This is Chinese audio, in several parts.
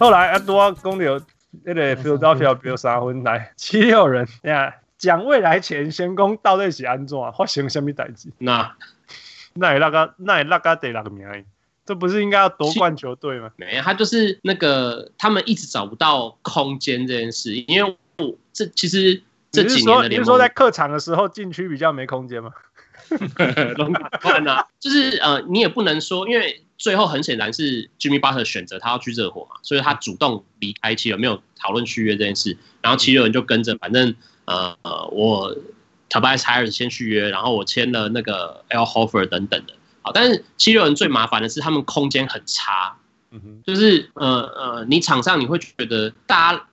后来啊，多公牛那个 Philadelphia 比三分来七六人，呀，讲未来前先攻到底是安怎发生什么代志？那那也那个那也那个第六名，这不是应该要夺冠球队吗？没有，他就是那个他们一直找不到空间这件事，因为我这其实这几年的你是说在客场的时候禁区比较没空间吗？龙冠啊，就是呃，你也不能说，因为最后很显然是 Jimmy Butler 选择他要去热火嘛，所以他主动离开七六人，没有讨论续约这件事，然后七六人就跟着，反正呃呃，我 Tobias Harris 先续约，然后我签了那个 Al Horford 等等的，好，但是七六人最麻烦的是他们空间很差，嗯哼，就是呃呃，你场上你会觉得大家。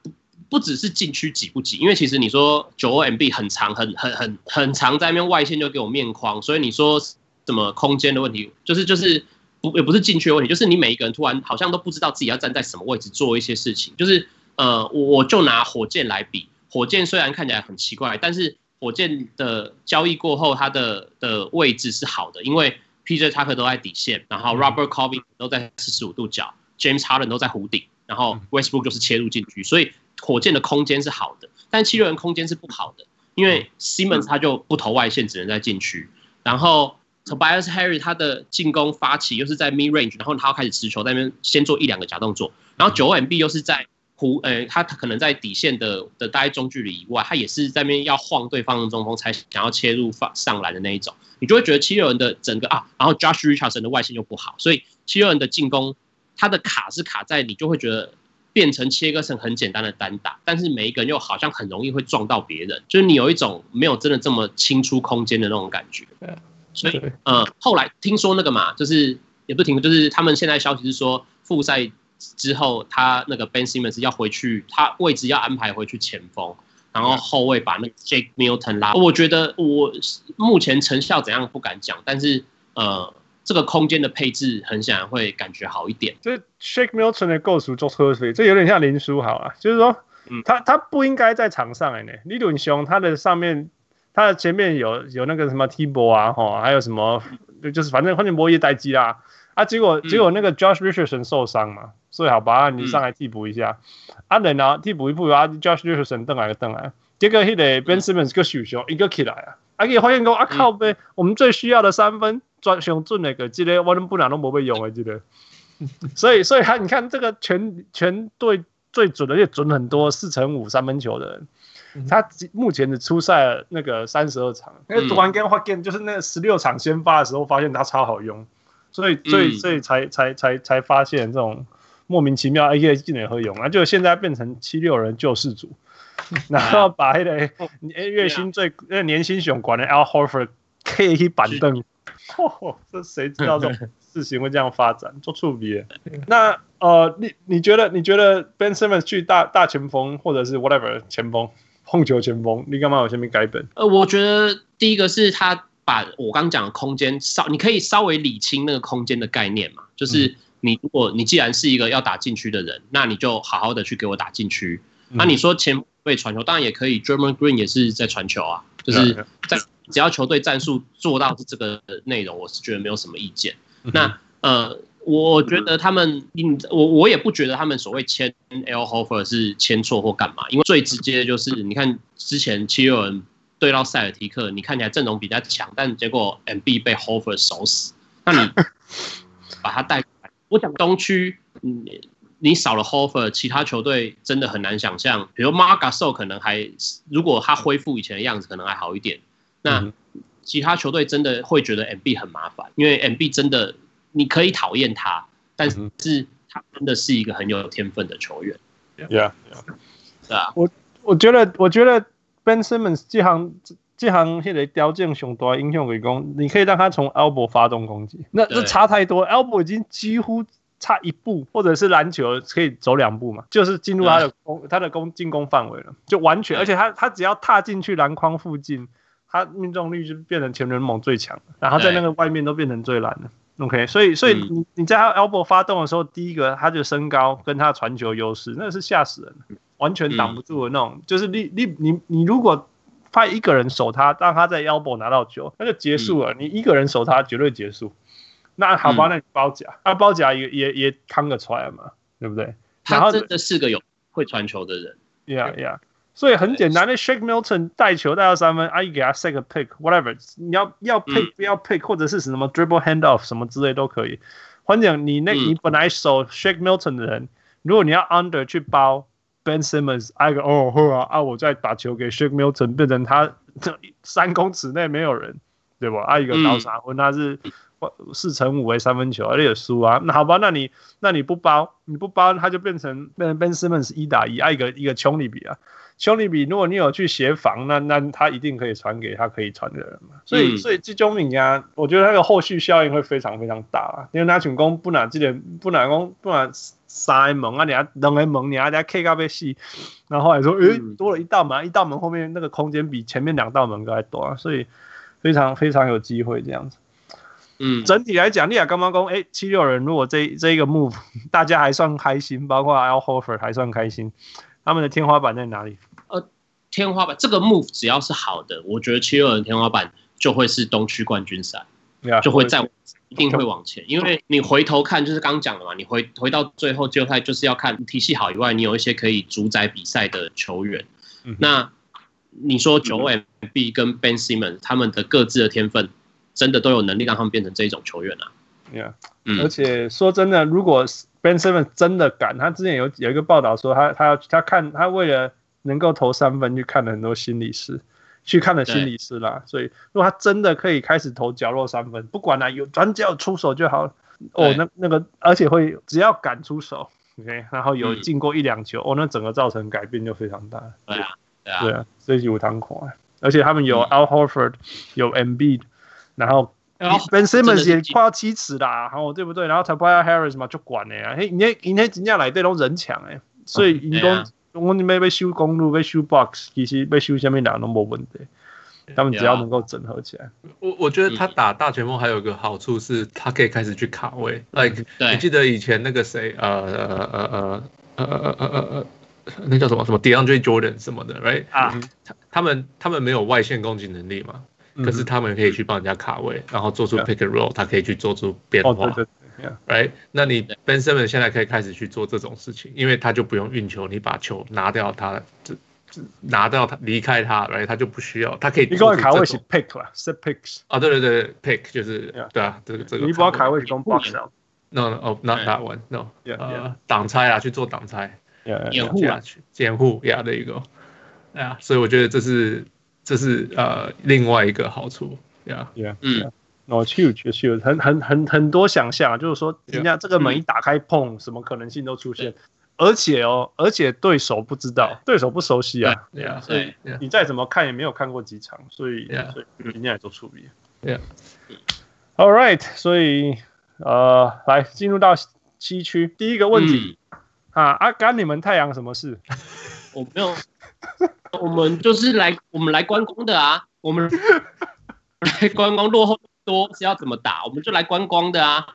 不只是禁区挤不挤，因为其实你说九 O M B 很长，很很很很长，在那边外线就给我面框，所以你说什么空间的问题，就是就是不也不是禁区的问题，就是你每一个人突然好像都不知道自己要站在什么位置做一些事情，就是呃，我我就拿火箭来比，火箭虽然看起来很奇怪，但是火箭的交易过后，它的的位置是好的，因为 PJ Tucker 都在底线，然后 Robert Covington 都在四十五度角，James Harden 都在弧顶，然后 Westbrook 就是切入禁区，所以。火箭的空间是好的，但七六人空间是不好的，因为 Simmons 他就不投外线，只能在禁区。然后 Tobias Harris 他的进攻发起又是在 mid range，然后他要开始持球，在那边先做一两个假动作。然后九 MB 又是在弧，呃，他他可能在底线的的大概中距离以外，他也是在那边要晃对方的中锋才想要切入放上篮的那一种。你就会觉得七六人的整个啊，然后 Josh Richardson 的外线又不好，所以七六人的进攻他的卡是卡在你就会觉得。变成切割成很简单的单打，但是每一个人又好像很容易会撞到别人，就是你有一种没有真的这么清出空间的那种感觉。所以，呃，后来听说那个嘛，就是也不听，就是他们现在消息是说，复赛之后他那个 Ben Simmons 要回去，他位置要安排回去前锋，然后后卫把那个 Shake Milton 拉。我觉得我目前成效怎样不敢讲，但是呃。这个空间的配置很显然会感觉好一点。这 Shake Milton 的构图做特别，这有点像林书豪啊。就是说，嗯他他不应该在场上哎呢。李伦雄他的上面，他的前面有有那个什么 T-ball 啊，哈，还有什么，就是反正反正波叶待机啦。啊，结果结果那个 Josh Richardson 受伤嘛，所以好吧，你上来替补一下。啊，然后替补一补啊，Josh Richardson 登来个登来，结果那个 Ben Simmons 个受伤，一个起来啊，啊，给发现说啊靠呗，我们最需要的三分。专上准那个，这个我们不然都没被用的，这个。所以，所以他你看这个全全队最准的，也准很多，四乘五三分球的人，他目前的初赛那个三十二场，那个突然间发现就是那个十六场先发的时候，发现他超好用，所以，所以，所以才才才才发现这种莫名其妙 A K 技能会用。啊，就现在变成七六人救世主，然后把那个月薪最那年薪雄管的 Al Horford 可以板凳。哦，这谁知道这种事情会这样发展？做触笔。那呃，你你觉得你觉得 Ben Simmons 去大大前锋或者是 whatever 前锋控球前锋，你干嘛有前面改本？呃，我觉得第一个是他把我刚讲的空间稍，你可以稍微理清那个空间的概念嘛。就是你如果你既然是一个要打禁区的人，那你就好好的去给我打禁区。那你说前卫传球，当然也可以，Draymond Green 也是在传球啊，就是在。只要球队战术做到是这个内容，我是觉得没有什么意见。那呃，我觉得他们，我我也不觉得他们所谓签 Al Horford 是签错或干嘛，因为最直接的就是你看之前七六人对到塞尔提克，你看起来阵容比较强，但结果 MB 被 Horford 守死，那你 把他带过来，我讲东区，你你少了 Horford，其他球队真的很难想象，比如 Marc Gasol 可能还，如果他恢复以前的样子，可能还好一点。那其他球队真的会觉得 MB 很麻烦，因为 MB 真的你可以讨厌他，但是他真的是一个很有天分的球员。Yeah，对啊，我我觉得我觉得 Ben Simmons 这行这行现在条件上大影响为攻，你可以让他从 elbow 发动攻击，那这差太多，elbow 已经几乎差一步，或者是篮球可以走两步嘛，就是进入他的攻他的攻进攻范围了，就完全，而且他他只要踏进去篮筐附近。他命中率就变成全联盟最强，然后在那个外面都变成最烂的。OK，所以所以你你在他 elbow 发动的时候，第一个他就身高跟他传球优势，那是吓死人，完全挡不住的那种。就是你你你你如果派一个人守他，让他在 elbow 拿到球，那就结束了。你一个人守他绝对结束。那好吧，那你包夹，那包夹也也也扛个出来嘛，对不对？他真的是个有会传球的人。Yeah, yeah. 所以很简单，那 Shake Milton 带球带到三分，阿姨给他 set 个 pick，whatever，你要要 pick 不要 pick，或者是什么 dribble handoff 什么之类都可以。换讲，你那你本来守 Shake Milton 的人，如果你要 under 去包 Ben Simmons，挨个哦呵啊啊，我再把球给 Shake Milton，变成他三公尺内没有人，对吧？啊一个倒三分，他是四乘五为三分球，而且也输啊。那好吧，那你那你不包，你不包，他就变成变成 Ben Simmons 一打一，挨一个一个穷里比啊。兄弟比，如果你有去协防，那那他一定可以传给他可以传的人嘛。所以、嗯、所以这种名啊，我觉得他的后续效应会非常非常大啊。因为那群攻不拿这点，不拿攻不拿三门啊，你还两个门，你还在 K 咖啡戏，然后还说，诶、欸，多了一道门，一道门后面那个空间比前面两道门都还多啊，所以非常非常有机会这样子。嗯，整体来讲，你亚刚刚讲，诶，七六人如果这这一个 move 大家还算开心，包括 Al Horford 还算开心，他们的天花板在哪里？呃，天花板这个 move 只要是好的，我觉得七六人天花板就会是东区冠军赛，yeah, 就会再一定会往前，因为你回头看就是刚讲的嘛，你回回到最后季后赛就是要看体系好以外，你有一些可以主宰比赛的球员。嗯、那你说九 M B 跟 Ben Simmons 他们的各自的天分，真的都有能力让他们变成这种球员啊？Yeah, 嗯，而且说真的，如果 Ben Simmons 真的敢，他之前有有一个报道说他他要他看他为了。能够投三分，去看了很多心理师，去看了心理师啦。所以，如果他真的可以开始投角落三分，不管啦，有转角出手就好。哦，那那个，而且会只要敢出手，OK，然后有进过一两球，哦，那整个造成改变就非常大。对啊，对啊，所以有糖款。而且他们有 Al Horford，有 Embiid，然后 Ben Simmons 也快要七尺啦，然后对不对？然后 Tobias Harris 嘛就管了呀。嘿，你那你那人家来对都人强哎，所以你都。我你们要修公路，要修 box，其实要修下面两都没问题。他们只要能够整合起来，我我觉得他打大前锋还有一个好处是，他可以开始去卡位。Like，你记得以前那个谁，呃呃呃呃呃呃呃呃，那叫什么什么 DeAndre Jordan 什么的，right？啊，他他们他们没有外线攻击能力嘛，可是他们可以去帮人家卡位，然后做出 pick and roll，他可以去做出变化。Right，那你 Ben Simmons 现在可以开始去做这种事情，因为他就不用运球，你把球拿掉他，就拿掉他离开他，Right，他就不需要，他可以。你刚才卡位是 pick 啊，set picks。啊，对对对，pick 就是对啊，这个这个。你不要卡位是攻 box No no，not that one，No，呃，挡拆啊，去做挡拆，掩护啊，去掩护，Yeah，的一个，哎呀，所以我觉得这是这是呃另外一个好处，Yeah，Yeah，嗯。哦，huge，huge，很很很很多想象，就是说，人家这个门一打开，碰，什么可能性都出现，而且哦，而且对手不知道，对手不熟悉啊，对啊，所以你再怎么看也没有看过几场，所以所以今天来做处理，对啊，All right，所以呃，来进入到西区。第一个问题啊，啊，干你们太阳什么事？我没有，我们就是来我们来观光的啊，我们来观光落后。多是要怎么打，我们就来观光的啊。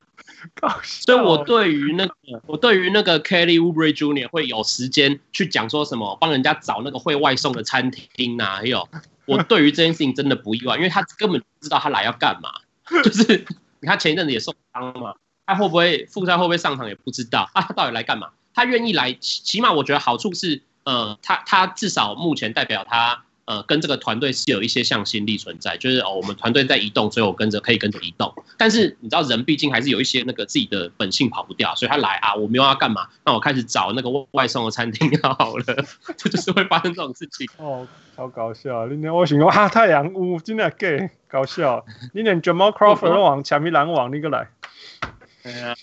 所以，我对于那个，我对于那个 Kelly Oubre Jr. 会有时间去讲说什么，帮人家找那个会外送的餐厅啊。还有，我对于这件事情真的不意外，因为他根本不知道他来要干嘛。就是你看前一阵子也受伤嘛，他会不会复赛会不会上场也不知道啊。他到底来干嘛？他愿意来，起码我觉得好处是，呃，他他至少目前代表他。呃，跟这个团队是有一些向心力存在，就是哦，我们团队在移动，所以我跟着可以跟着移动。但是你知道，人毕竟还是有一些那个自己的本性跑不掉，所以他来啊，我没有要干嘛，那我开始找那个外送的餐厅好了，这就是会发生这种事情。哦，超搞笑！你连我形容哈太阳屋真的 gay 搞笑，你连 Jamal Crawford 往抢米篮网那个来，哎呀，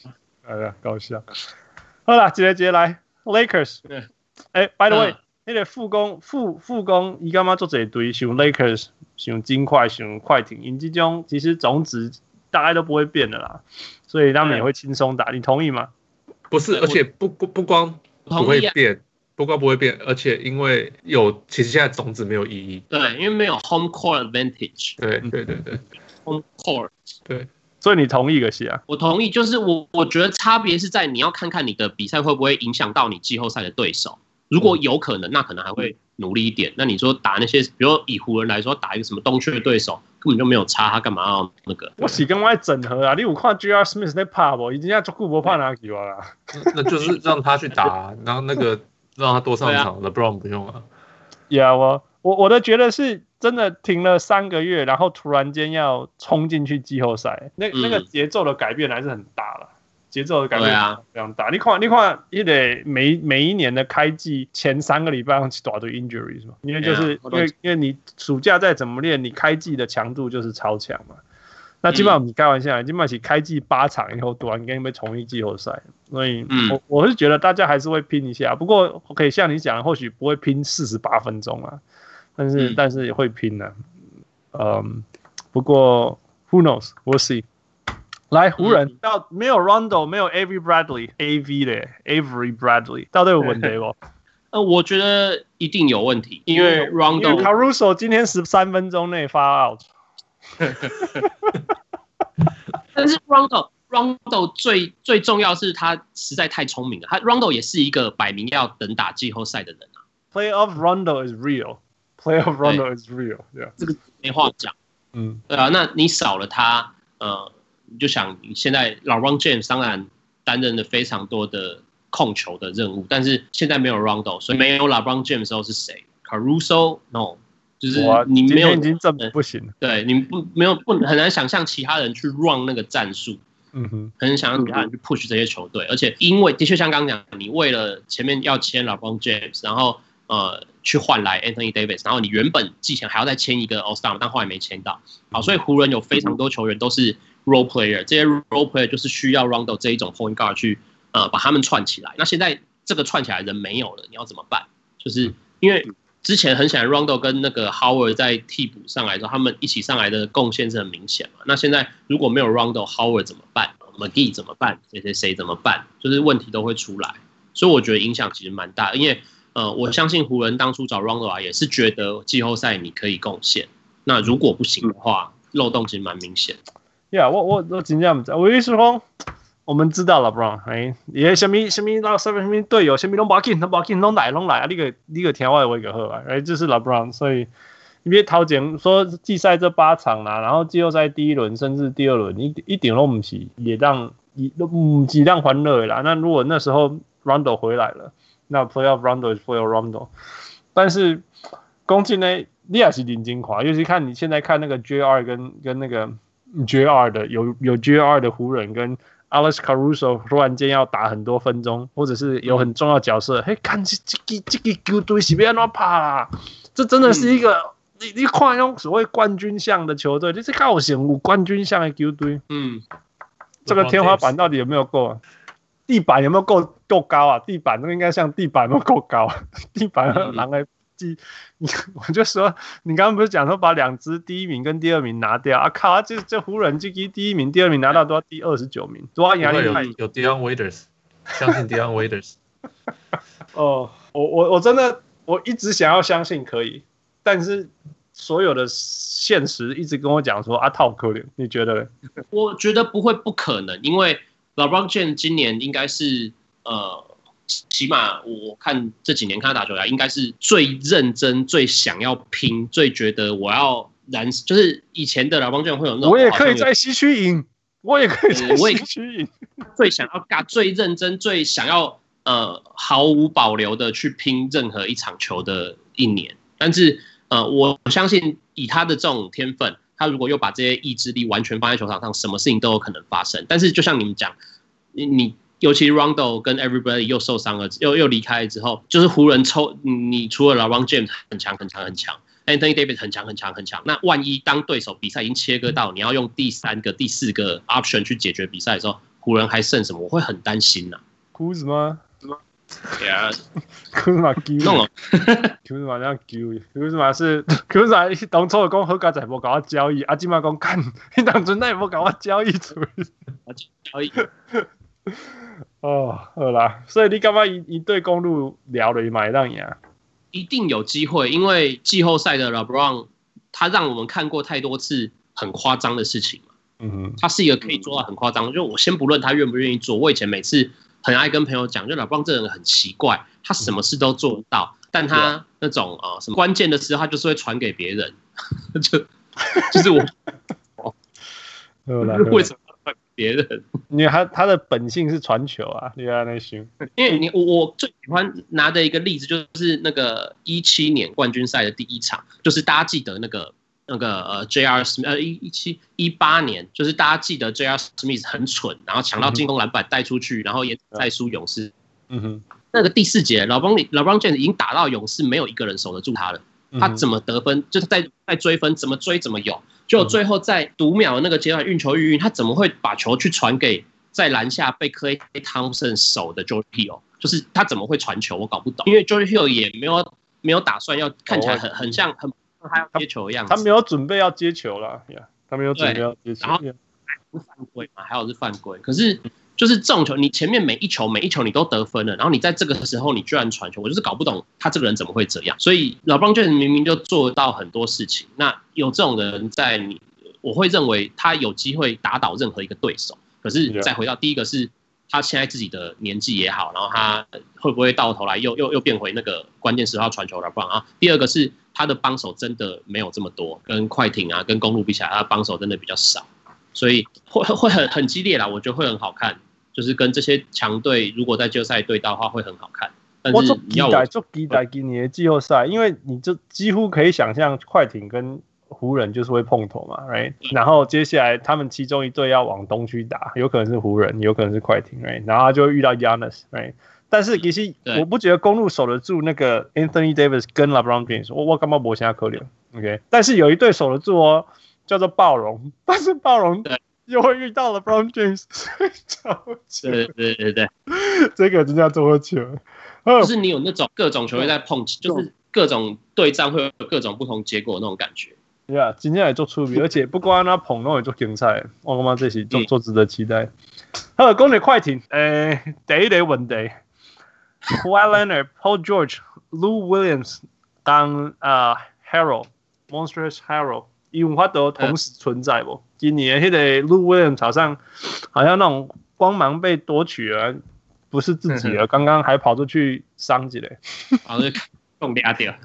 哎呀，搞笑。好了，接着接着来 Lakers，哎，By the way。那个副攻副副攻，伊干嘛做这一堆？像 Lakers，像金块，像快艇，因这种其实种子大概都不会变的啦，所以他们也会轻松打。你同意吗？不是，而且不不不光不会变，不光不会变，而且因为有，其实现在种子没有意义。对，因为没有 home court advantage。对对对对，home court。对，所以你同意个是啊？我同意，就是我我觉得差别是在你要看看你的比赛会不会影响到你季后赛的对手。如果有可能，那可能还会努力一点。那你说打那些，比如以湖人来说，打一个什么东区的对手，根本就没有差，他干嘛要那个？我是跟我整合啊！你有看 J.R. Smith 在怕不？已经要做顾博怕哪球啊？那就是让他去打，然后那个让他多上场的，LeBron 不用啊。Yeah，我我我的觉得是真的停了三个月，然后突然间要冲进去季后赛，那那个节奏的改变还是很大了。节奏的改变非常大。啊、你看，你看，你得每每一年的开季前三个礼拜要去打对 injury 是吗？因为就是因为因为你暑假再怎么练，你开季的强度就是超强嘛。那基本上你开玩笑，基本上是开季八场以后，突然间被重一季后赛，所以我我是觉得大家还是会拼一下。不过可以像你讲，或许不会拼四十八分钟啊，但是、嗯、但是也会拼的、啊。嗯，不过 who knows，we'll see。来湖人到没有 Rondo，没有 Avery Bradley，AV 的 Avery Bradley，到底有问题不？呃，我觉得一定有问题，因为 Rondo Caruso 今天十三分钟内发 out。但是 Rondo Rondo 最最重要是他实在太聪明了，他 Rondo 也是一个摆明要等打季后赛的人啊。Playoff Rondo is real，Playoff Rondo is real，yeah，，这个没话讲。嗯，对啊，那你少了他，呃。你就想，你现在 LeBron James 当然担任了非常多的控球的任务，但是现在没有 Rondo，所以没有 LeBron James 时候是谁？Caruso no，就是你没有已经证明不行。对，你不没有不很难想象其他人去 run 那个战术，嗯哼，很难想象其他人去 push 这些球队，而且因为的确像刚刚讲，你为了前面要签 LeBron James，然后呃去换来 Anthony Davis，然后你原本季前还要再签一个 All Star，但后来没签到，好，所以湖人有非常多球员都是。Role player 这些 role player 就是需要 Rondo 这一种 point guard 去呃把他们串起来。那现在这个串起来人没有了，你要怎么办？就是因为之前很显然 Rondo 跟那个 Howard 在替补上来之后，他们一起上来的贡献是很明显嘛。那现在如果没有 Rondo，Howard 怎么办？McGee 怎么办？谁谁谁怎么办？就是问题都会出来。所以我觉得影响其实蛮大，因为呃我相信湖人当初找 Rondo 啊也是觉得季后赛你可以贡献。那如果不行的话，漏洞其实蛮明显。呀、yeah，我我我真正不知，我意思说，我们知道了，Brown，哎，也什么什么那什么什么队友，什么拢不要紧，拢不要紧，拢来拢来啊！你个你个天外我一个好啊，哎，就是 LeBron，所以你别讨厌说季赛这八场啦，然后季后赛第一轮甚至第二轮，一一点都不是也让一都唔几让欢乐啦。那如果那时候 Rondo 回来了，那 Playoff Rondo 是 Playoff Rondo，但是攻击呢，你也是认真看，尤其看你现在看那个 JR 跟跟那个。JR 的有有 JR 的湖人跟 Alex Caruso 突然间要打很多分钟，或者是有很重要角色，嘿，看这这个这个球队是要怎么打啦？这真的是一个、嗯、你你看那种所谓冠军相的球队，这是高雄有冠军相的球队。嗯，这个天花板到底有没有够啊？地板有没有够够高啊？地板都应该像地板都够高，地板狼来。你 我就说，你刚刚不是讲说把两支第一名跟第二名拿掉啊？靠！这这湖人这第一名、第二名拿到都要第二十九名，多压力有。有 Dion Waiters，相信 Dion Waiters。哦，我我我真的我一直想要相信可以，但是所有的现实一直跟我讲说啊，套可怜。你觉得？我觉得不会不可能，因为 LeBron James 今年应该是呃。起码我看这几年看他打球来，应该是最认真、最想要拼、最觉得我要燃，就是以前的老帮卷会有那种。我也可以在西区赢，我也可以在西区赢。最想要干、最认真、最想要呃毫无保留的去拼任何一场球的一年。但是呃，我相信以他的这种天分，他如果又把这些意志力完全放在球场上，什么事情都有可能发生。但是就像你们讲，你你。尤其 Rondo 跟 Everybody 又受伤了，又又离开了之后，就是湖人抽你除了 LeBron James 很强很强很强，Anthony Davis 很强很强很强，那万一当对手比赛已经切割到你要用第三个、第四个 option 去解决比赛的时候，湖人还剩什么？我会很担心呐、啊。库兹马？对啊，库兹马丢弄了，库兹马这样丢，库兹马是库兹马当初讲好加在无搞我交易，阿基马讲干，你当初那也无搞我交易出交易。哦，好啦，所以你干嘛一一对公路聊了一买让赢？一定有机会，因为季后赛的 LeBron 他让我们看过太多次很夸张的事情嘛。嗯哼，他是一个可以做到很夸张。就我先不论他愿不愿意做，我以前每次很爱跟朋友讲，就 LeBron 这人很奇怪，他什么事都做得到，但他那种啊、呃、什么关键的时候，他就是会传给别人，就就是我，为什么？别人，因为他他的本性是传球啊，你看那行。因为你我我最喜欢拿的一个例子就是那个一七年冠军赛的第一场，就是大家记得那个那个呃 J.R. Smith 呃一一七一八年，就是大家记得 J.R. Smith 很蠢，然后抢到进攻篮板带出去，然后也再输勇士。嗯哼，那个第四节，老邦老邦 James 已经打到勇士，没有一个人守得住他了。他怎么得分？就是在在追分，怎么追怎么有。就最后在读秒的那个阶段运球运运，他怎么会把球去传给在篮下被 Klay Thompson 守的 Hill？就是他怎么会传球？我搞不懂。因为 Hill 也没有没有打算要看起来很很像很他要接球的样子。他没有准备要接球了，yeah, 他没有准备要接球。然后不犯规嘛？还有是犯规。可是。就是这种球，你前面每一球每一球你都得分了，然后你在这个时候你居然传球，我就是搞不懂他这个人怎么会这样。所以老布朗确实明明就做到很多事情，那有这种人在你，我会认为他有机会打倒任何一个对手。可是再回到第一个是，他现在自己的年纪也好，然后他会不会到头来又又又变回那个关键时候传球的布朗啊？第二个是他的帮手真的没有这么多，跟快艇啊跟公路比起来，他的帮手真的比较少，所以会会很很激烈啦，我觉得会很好看。就是跟这些强队，如果在季后赛对到的话，会很好看。但是我做期待，做期待今年的季后赛，因为你就几乎可以想象，快艇跟湖人就是会碰头嘛，right？然后接下来他们其中一队要往东区打，有可能是湖人，有可能是快艇，right？然后他就会遇到 Giannis，right？但是其实我不觉得公路守得住那个 Anthony Davis 跟 LeBron James，我我干嘛博现在可怜？OK？但是有一队守得住哦，叫做暴龙，但是暴龙。又会遇到了 LeBron James，对对对对，这个真叫做球，就是你有那种各种球员在碰，就是各种对战会有各种不同结果的那种感觉。对啊，今天也做出名，而且不光他捧，那也做精彩。我他妈这些做做值得期待。好，攻略快艇，诶，第一个问题，Kawhi Leonard、Paul George、Lou Williams 当啊 Hero，Monstrous 有法度同时存在不？今年迄个 Lou Williams 好像好像那种光芒被夺取了，不是自己了，刚刚还跑出去伤起来，好像中俩掉。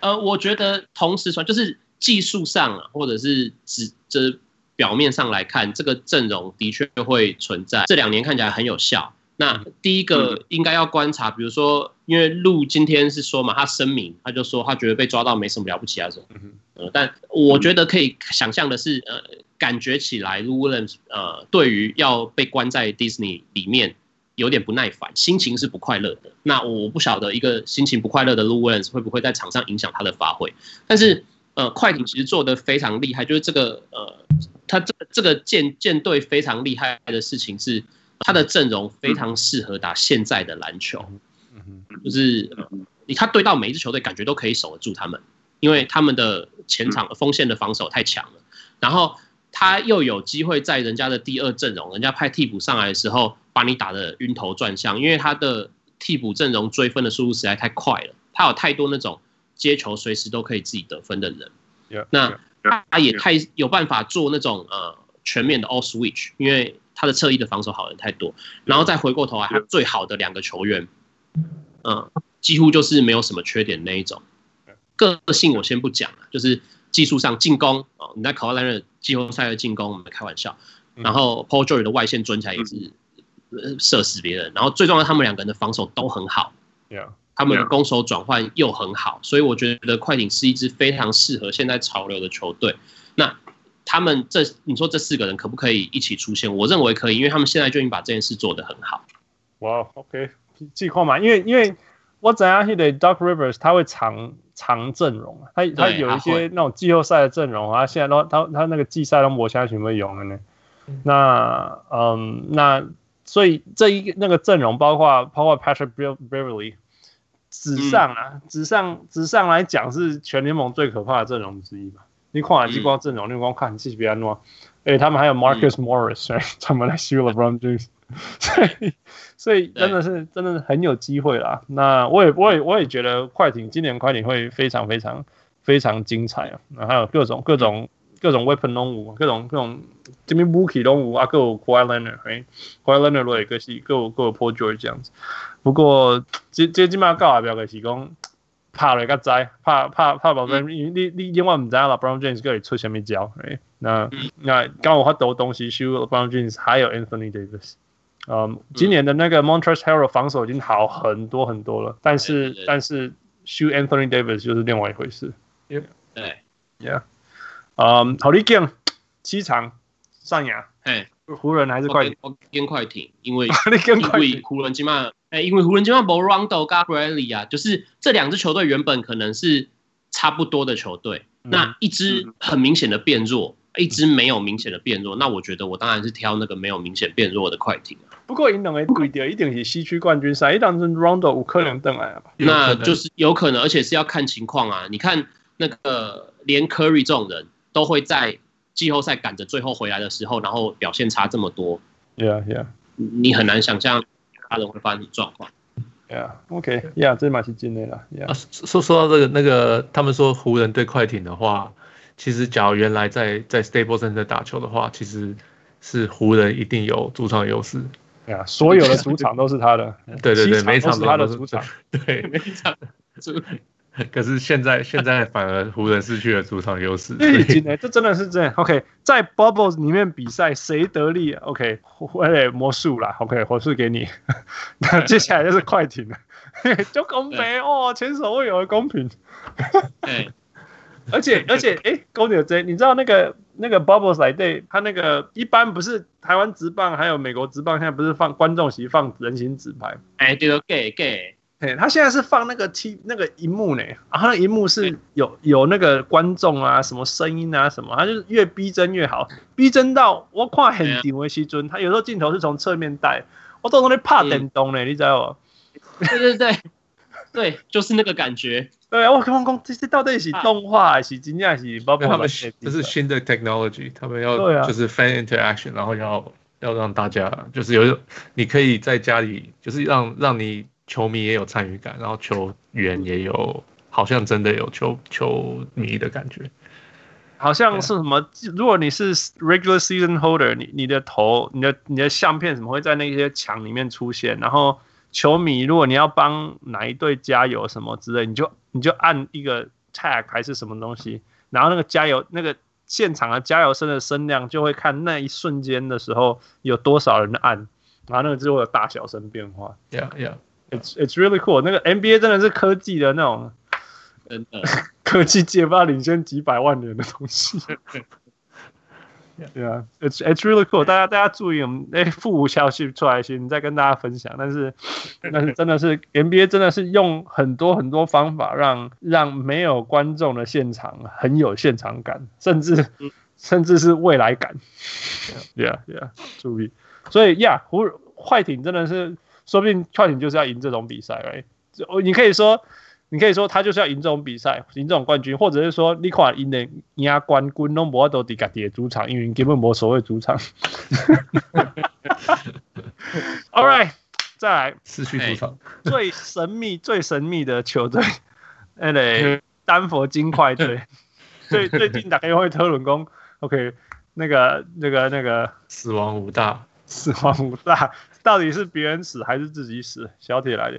呃，我觉得同时传就是技术上啊，或者是只这表面上来看，这个阵容的确会存在。这两年看起来很有效。那第一个应该要观察，比如说。因为陆今天是说嘛，他声明，他就说他觉得被抓到没什么了不起啊什么，呃，但我觉得可以想象的是，呃，感觉起来 Williams 呃，对于要被关在 Disney 里面有点不耐烦，心情是不快乐的。那我不晓得一个心情不快乐的 Williams 会不会在场上影响他的发挥。但是，呃，快艇其实做的非常厉害，就是这个呃，他这个这个舰舰队非常厉害的事情是，他的阵容非常适合打现在的篮球。就是你他对到每一支球队，感觉都可以守得住他们，因为他们的前场锋线的防守太强了。然后他又有机会在人家的第二阵容，人家派替补上来的时候，把你打得晕头转向，因为他的替补阵容追分的速度实在太快了。他有太多那种接球随时都可以自己得分的人。那他也太有办法做那种呃全面的 all switch，因为他的侧翼的防守好人太多。然后再回过头来，他最好的两个球员。嗯，几乎就是没有什么缺点那一种。个性我先不讲了，就是技术上进攻哦，你在考拉兰的季后赛的进攻，我们开玩笑。然后 Paul George 的外线蹲起来也是射死别人。然后最重要，他们两个人的防守都很好，他们的攻守转换又很好，所以我觉得快艇是一支非常适合现在潮流的球队。那他们这你说这四个人可不可以一起出现？我认为可以，因为他们现在就已经把这件事做得很好。哇，OK。计划嘛，因为因为我怎样记得 Doc Rivers 他会藏藏阵容啊，他他有一些那种季后赛的阵容啊，现在都他他那个季赛都磨下去没用了呢。那嗯，那所以这一那个阵容包括包括 Patrick Beverly，纸上啊纸、嗯、上纸上来讲是全联盟最可怕的阵容之一吧？你看啊，激光阵容，你光看继续别安哎，他们还有 Marcus Morris，哎、嗯，他们来修了 LeBron James。所以，所以真的是真的是很有机会啦。那我也我也我也觉得快艇今年快艇会非常非常非常精彩啊。那还有各种各种各种 weapon 拢有，各种各种这边武器拢有啊，各有 Kawhi Leonard，Kawhi Leonard 落一个是各有各有 Paul George 这样子。不过这这起码告也表个是讲怕了个灾，怕怕怕保证，因为你你永远唔知道 LeBron James 会出什么招，哎，那那刚我发多东西，show LeBron James 还有 Anthony Davis。嗯，今年的那个 Montrezl Harrell 防守已经好很多很多了，但是但是 shoot Anthony Davis 就是另外一回事。对，Yeah，嗯，好，你讲七场上扬，哎，湖人还是快艇？我跟快艇，因为 因为湖人今晚，哎，因为湖人今晚没 Rondo 跟 Bradley 啊，就是这两支球队原本可能是差不多的球队，嗯、那一支很明显的变弱。一支没有明显的变弱，那我觉得我当然是挑那个没有明显变弱的快艇啊。不过，因两个规定一定是西区冠军赛，一当是 Rondo 五颗两登来吧？那就是有可能，而且是要看情况啊。你看那个连 Curry 这种人都会在季后赛赶着最后回来的时候，然后表现差这么多。Yeah, yeah。你很难想象他人会发生状况。Yeah, OK, Yeah，这马是真的啦。Yeah。说说到这个，那个他们说湖人对快艇的话。其实，假如原来在在 Staples Center 打球的话，其实是湖人一定有主场优势。对啊，所有的主场都是他的。对对对，每场都是他的主场。对，每场。可是现在现在反而湖人失去了主场优势。对，真的，这真的是这样。OK，在 Bubbles 里面比赛谁得利？OK，哎，魔术啦。OK，魔术给你。那接下来就是快艇了，就公平哦，前所未有的公平。对。而且而且，哎，公牛这，你知道那个那个 Bubbles 来对，他那个一般不是台湾直棒还有美国直棒，现在不是放观众席放人形纸牌？哎，对了，给给，哎，他现在是放那个 T 那个荧幕呢，然后那荧幕是有有那个观众啊，什么声音啊什么，他就是越逼真越好，逼真到我看很顶为西尊，他有时候镜头是从侧面带，我到时候怕电动呢，你知道不？对对对，对，就是那个感觉。对啊，我刚刚讲这些到底是动画还是真正是包括他们？这是新的 technology，他们要就是 fan interaction，然后要要让大家就是有你可以在家里就是让让你球迷也有参与感，然后球员也有好像真的有球球迷的感觉，好像是什么？如果你是 regular season holder，你你的头、你的你的相片怎么会在那些墙里面出现，然后。球迷，如果你要帮哪一队加油什么之类，你就你就按一个 tag 还是什么东西，然后那个加油那个现场的加油声的声量就会看那一瞬间的时候有多少人按，然后那个就会有大小声变化。Yeah, yeah, it's it's really cool。那个 NBA 真的是科技的那种，真的 科技界不知道领先几百万年的东西。Yeah,，it's it's really cool。大家大家注意，我们哎，负无消息出来先再跟大家分享。但是但是真的是 NBA 真的是用很多很多方法让让没有观众的现场很有现场感，甚至甚至是未来感。Yeah yeah，注意。所以，Yeah，，湖快艇真的是，说不定快艇就是要赢这种比赛？哦，你可以说。你可以说他就是要赢这种比赛，赢这种冠军，或者是说你看赢的赢冠军都无法度在家己的主场，因为根本无所谓主场。All right，再来失去主场最神秘、最神秘的球队，哎嘞，丹佛金块队。最最近打开会讨论讲，OK，那个那个那个死亡五大，死亡五大到底是别人死还是自己死？小铁来的。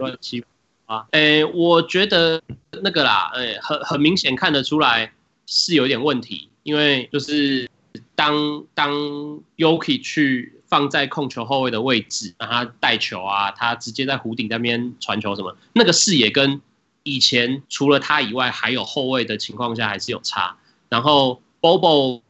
啊，诶、欸，我觉得那个啦，诶、很很明显看得出来是有点问题，因为就是当当 Yuki 去放在控球后卫的位置，让他带球啊，他直接在弧顶那边传球什么，那个视野跟以前除了他以外还有后卫的情况下还是有差。然后 Bobo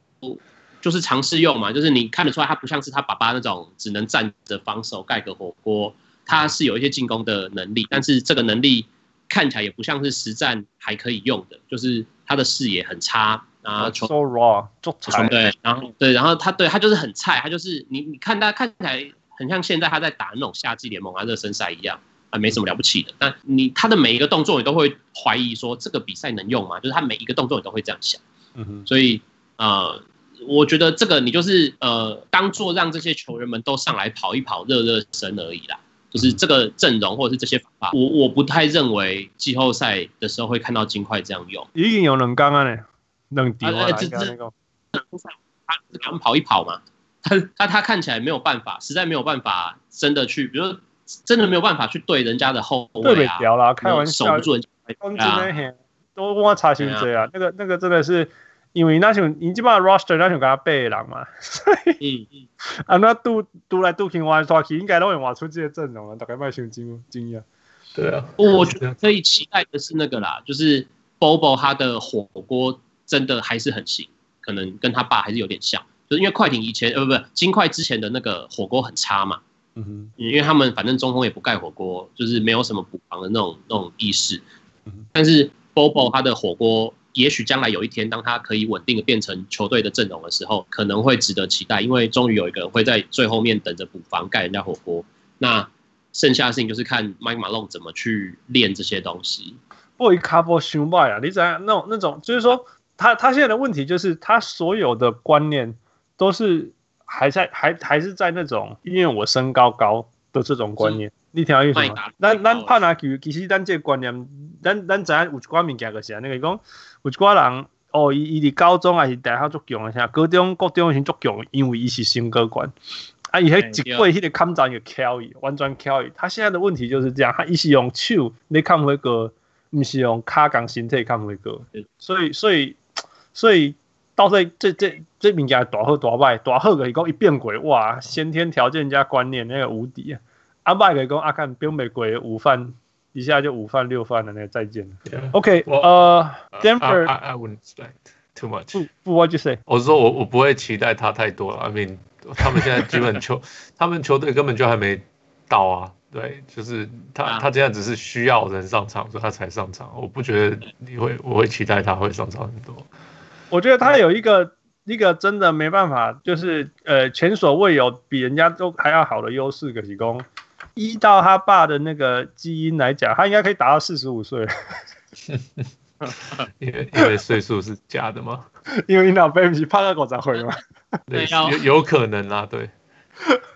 就是尝试用嘛，就是你看得出来他不像是他爸爸那种只能站着防守盖个火锅。他是有一些进攻的能力，但是这个能力看起来也不像是实战还可以用的，就是他的视野很差啊，球 so raw，对，然后对，然后他对他就是很菜，他就是你你看他看起来很像现在他在打那种夏季联盟啊热身赛一样啊，没什么了不起的，但你他的每一个动作你都会怀疑说这个比赛能用吗？就是他每一个动作你都会这样想，嗯哼，所以呃，我觉得这个你就是呃当做让这些球员们都上来跑一跑热热身而已啦。就是这个阵容或者是这些方法，我我不太认为季后赛的时候会看到金块这样用。已经有两刚啊呢，两点啊，这这赛他他们跑一跑嘛，他他他看起来没有办法，实在没有办法真的去，比如说真的没有办法去对人家的后卫啊，对啦，开玩笑，守不住人家，都我查询这样，那个那个真的是。因为那像你基本上 roster 那像跟他背的人嘛，所以嗯嗯，啊那赌赌来赌去玩耍去，应该都会挖出这些阵容了，大概卖什么经经验？对啊，我觉得可以期待的是那个啦，就是 Bobo 他的火锅真的还是很行，可能跟他爸还是有点像，就是因为快艇以前呃不不金块之前的那个火锅很差嘛，嗯哼，因为他们反正中锋也不盖火锅，就是没有什么补防的那种那种意识，但是 Bobo 他的火锅。也许将来有一天，当他可以稳定的变成球队的阵容的时候，可能会值得期待，因为终于有一个人会在最后面等着补防盖人家火锅。那剩下的事情就是看 Mike Malone 怎么去练这些东西。不一卡波熊拜啊，你怎样那种那种，就是说他他现在的问题就是他所有的观念都是还在还还是在那种因为我身高高的这种观念。你听我意思吗？咱咱拍篮球，其实咱这个观念，咱咱知影有一寡物件就是安尼个讲有一寡人哦，伊伊伫高中还是大学足强诶，啥高中高中是足强，因为伊是身高悬，啊，伊迄一过迄个抗战就翘伊，完全翘伊。他现在的问题就是这样，他伊是用手来抗回个，毋是用骹共身体抗回个，所以所以所以到这这这这物件大好大坏，大好个是讲一变鬼哇，先天条件加观念那个无敌啊。阿爸可以讲阿看标美鬼五犯一下就午饭六饭的那个再见了。Yeah. OK，呃、uh,，Denver，I I wouldn't expect too much 不。不不，What you say？我是说我我不会期待他太多了。I mean，他们现在基本球，他们球队根本就还没到啊。对，就是他他现在只是需要人上场，所以他才上场。我不觉得你会，我会期待他会上场很多。我觉得他有一个一个真的没办法，就是呃前所未有比人家都还要好的优势，可提供。依照他爸的那个基因来讲，他应该可以达到四十五岁。因为因为岁数是假的吗？因为你老爸不是拍个狗才会吗？对，有有可能啊，对。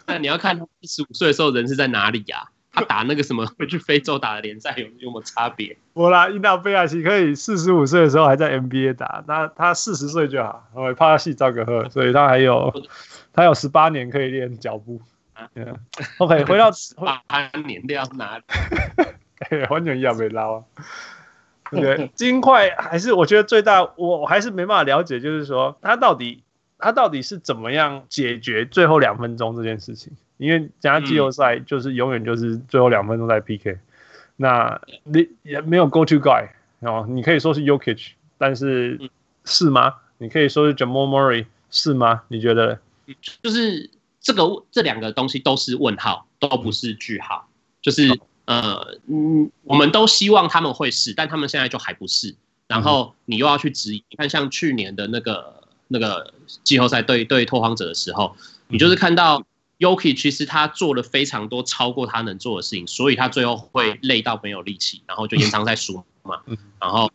那你要看他四十五岁的时候人是在哪里呀、啊？他打那个什么会去非洲打的联赛有有没有差别？我啦，伊纳贝亚奇可以四十五岁的时候还在 NBA 打，那他四十岁就好，我怕他戏照个喝，所以他还有他有十八年可以练脚步。Yeah. OK，回到八年料哪里？完全一样没捞啊。OK，金块还是我觉得最大，我我还是没办法了解，就是说他到底他到底是怎么样解决最后两分钟这件事情？因为讲到季后赛就是永远就是最后两分钟在 PK，、嗯、那你也没有 Go To Guy 哦，你可以说是 Jokic，但是是吗？你可以说是 Jamal Murray 是吗？你觉得？就是。这个这两个东西都是问号，都不是句号。就是呃，嗯，我们都希望他们会是，但他们现在就还不是。然后你又要去质疑，你看像去年的那个那个季后赛对对拓荒者的时候，你就是看到 Yuki 其实他做了非常多超过他能做的事情，所以他最后会累到没有力气，然后就延长赛输嘛。然后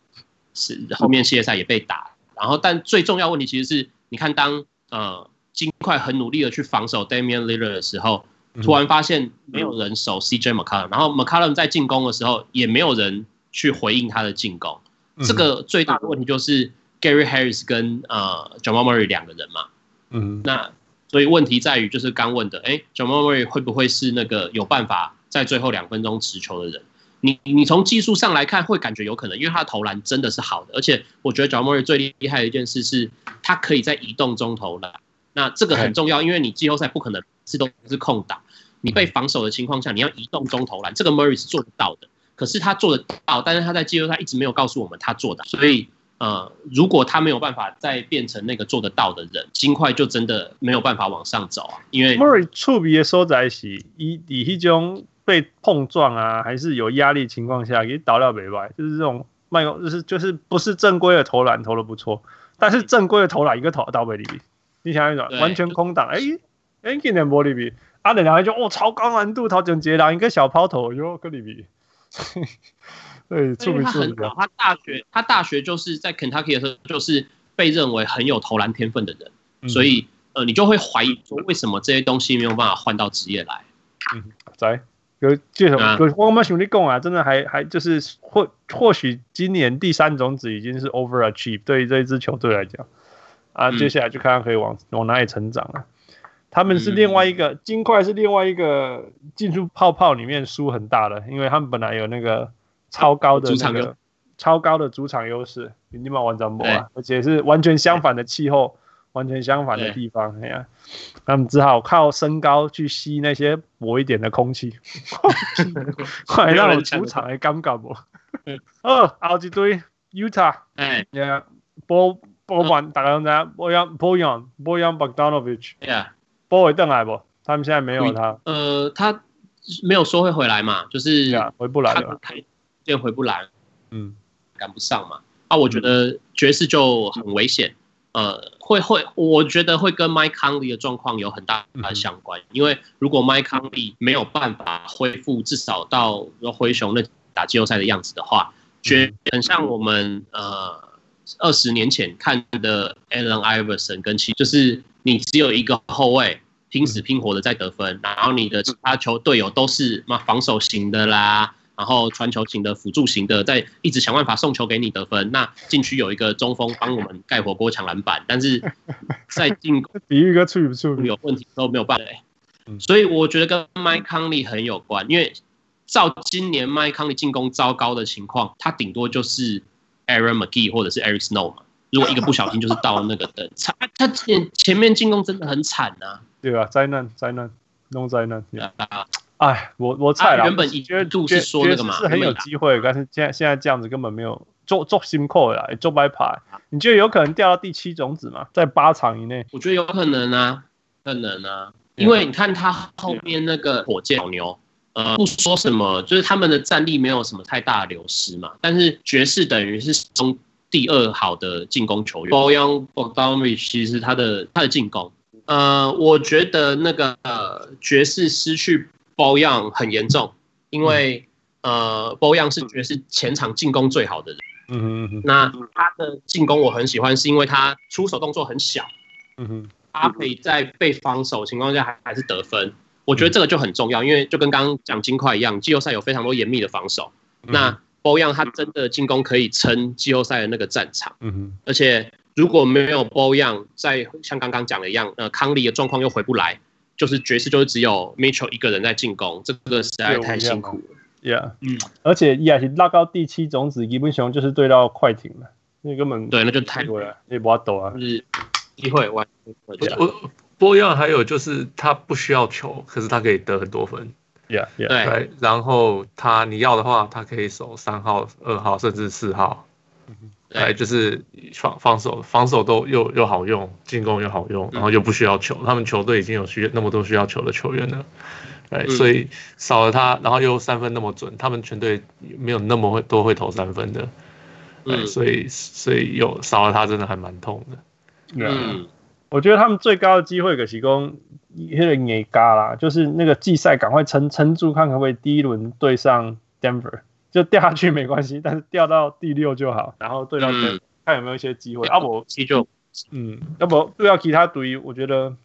是后面系列赛也被打。然后但最重要问题其实是，你看当呃。金块很努力的去防守 Damian Lillard 的时候，突然发现没有人守 CJ McCollum，然后 McCollum 在进攻的时候也没有人去回应他的进攻。这个最大的问题就是 Gary Harris 跟呃 Jamal Murray 两个人嘛。嗯，那所以问题在于就是刚问的，哎，Jamal Murray 会不会是那个有办法在最后两分钟持球的人？你你从技术上来看会感觉有可能，因为他的投篮真的是好的，而且我觉得 Jamal Murray 最厉害的一件事是，他可以在移动中投篮。那这个很重要，因为你季后赛不可能是都是空档，你被防守的情况下，你要移动中投篮，这个 Murray 是做得到的。可是他做得到，但是他在季后赛一直没有告诉我们他做的。所以，呃，如果他没有办法再变成那个做得到的人，金块就真的没有办法往上走啊。因为 Murray 触笔的所在是以以一种被碰撞啊，还是有压力情况下给倒掉北外，就是这种慢用，就是就是不是正规的投篮投的不错，但是正规的投篮一个投到北里。你想一想，完全空档，哎的玻璃比阿德两个就哦超高难度，超简洁，然后一个小抛投哟，跟你比，对，出名出名。他大学他大学就是在 Kentucky 的时候，就是被认为很有投篮天分的人，嗯、所以呃，你就会怀疑说，为什么这些东西没有办法换到职业来？嗯，在有介绍，有我们兄弟讲啊，真的还还就是或或许今年第三种子已经是 overachieve，对于这一支球队来讲。啊，接下来就看看可以往往哪里成长了。他们是另外一个金块，是另外一个进入泡泡里面输很大的，因为他们本来有那个超高的那个超高的主场优势，你立马完全没啊，而且是完全相反的气候，完全相反的地方，哎呀，他们只好靠身高去吸那些薄一点的空气，快让我主场也尴尬不？哦，后一堆 Utah，哎。呀，波波完大家都知道，波扬波扬波扬 Bogdanovic，波会登来不？他们现在没有他，呃，他没有说会回来嘛，就是回不来了，就回不来，嗯，赶不上嘛。啊，我觉得爵士就很危险。呃，会会，我觉得会跟 Mike Conley 的状况有很大的相关，因为如果 Mike Conley 没有办法恢复，至少到灰熊那打季后赛的样子的话，觉很像我们呃二十年前看的 Allen Iverson 跟其，就是你只有一个后卫拼死拼活的在得分，然后你的其他球队友都是嘛防守型的啦。然后传球型的辅助型的，在一直想办法送球给你得分。那禁区有一个中锋帮我们盖火锅抢篮板，但是 在进攻比喻哥处理不处理有问题都没有办法。所以我觉得跟麦康利很有关，因为照今年麦康利进攻糟糕的情况，他顶多就是 Aaron McGee 或者是 Eric Snow 嘛。如果一个不小心就是到那个的，他他前前面进攻真的很惨啊，对吧？灾难灾难弄灾难。哎，我我猜了，原本觉得杜是说那个嘛，是很有机会，但是现在现在这样子根本没有做做新扣呀，做白牌。你觉得有可能掉到第七种子吗？在八场以内？我觉得有可能啊，可能啊，因为你看他后面那个火箭老牛，呃，不说什么，就是他们的战力没有什么太大的流失嘛。但是爵士等于是中第二好的进攻球员，Bojan Bogdanovic 其实他的他的进攻，呃，我觉得那个呃爵士失去。包样很严重，因为、嗯、呃，包样是爵士前场进攻最好的人。嗯哼嗯哼。那他的进攻我很喜欢，是因为他出手动作很小。嗯哼。他可以在被防守情况下还还是得分，我觉得这个就很重要，因为就跟刚刚讲金块一样，季后赛有非常多严密的防守。嗯、那包样他真的进攻可以撑季后赛的那个战场。嗯哼。而且如果没有包样，在像刚刚讲的一样，呃，康利的状况又回不来。就是爵士，就是只有 Mitchell 一个人在进攻，这个实在太辛苦了。Yeah，嗯，而且也是拉高第七种子，基本上就是对到快艇了，那根本对，那就太多了，也不要抖啊。就是机会完，我波样还有就是他不需要球，可是他可以得很多分。Yeah，Yeah，对。然后他你要的话，他可以守三号、二号甚至四号。哎，就是防防守，防守都又又好用，进攻又好用，然后又不需要球。他们球队已经有需要那么多需要球的球员了，哎，所以少了他，然后又三分那么准，他们全队没有那么会多会投三分的，哎，所以所以有少了他，真的还蛮痛的。嗯，我觉得他们最高的机会可是讲那个内嘎啦，就是那个季赛赶快撑撑住，看可不可以第一轮对上 Denver。就掉下去没关系，但是掉到第六就好，然后对到看有没有一些机会。要不其就嗯，要不对到其他队，我觉得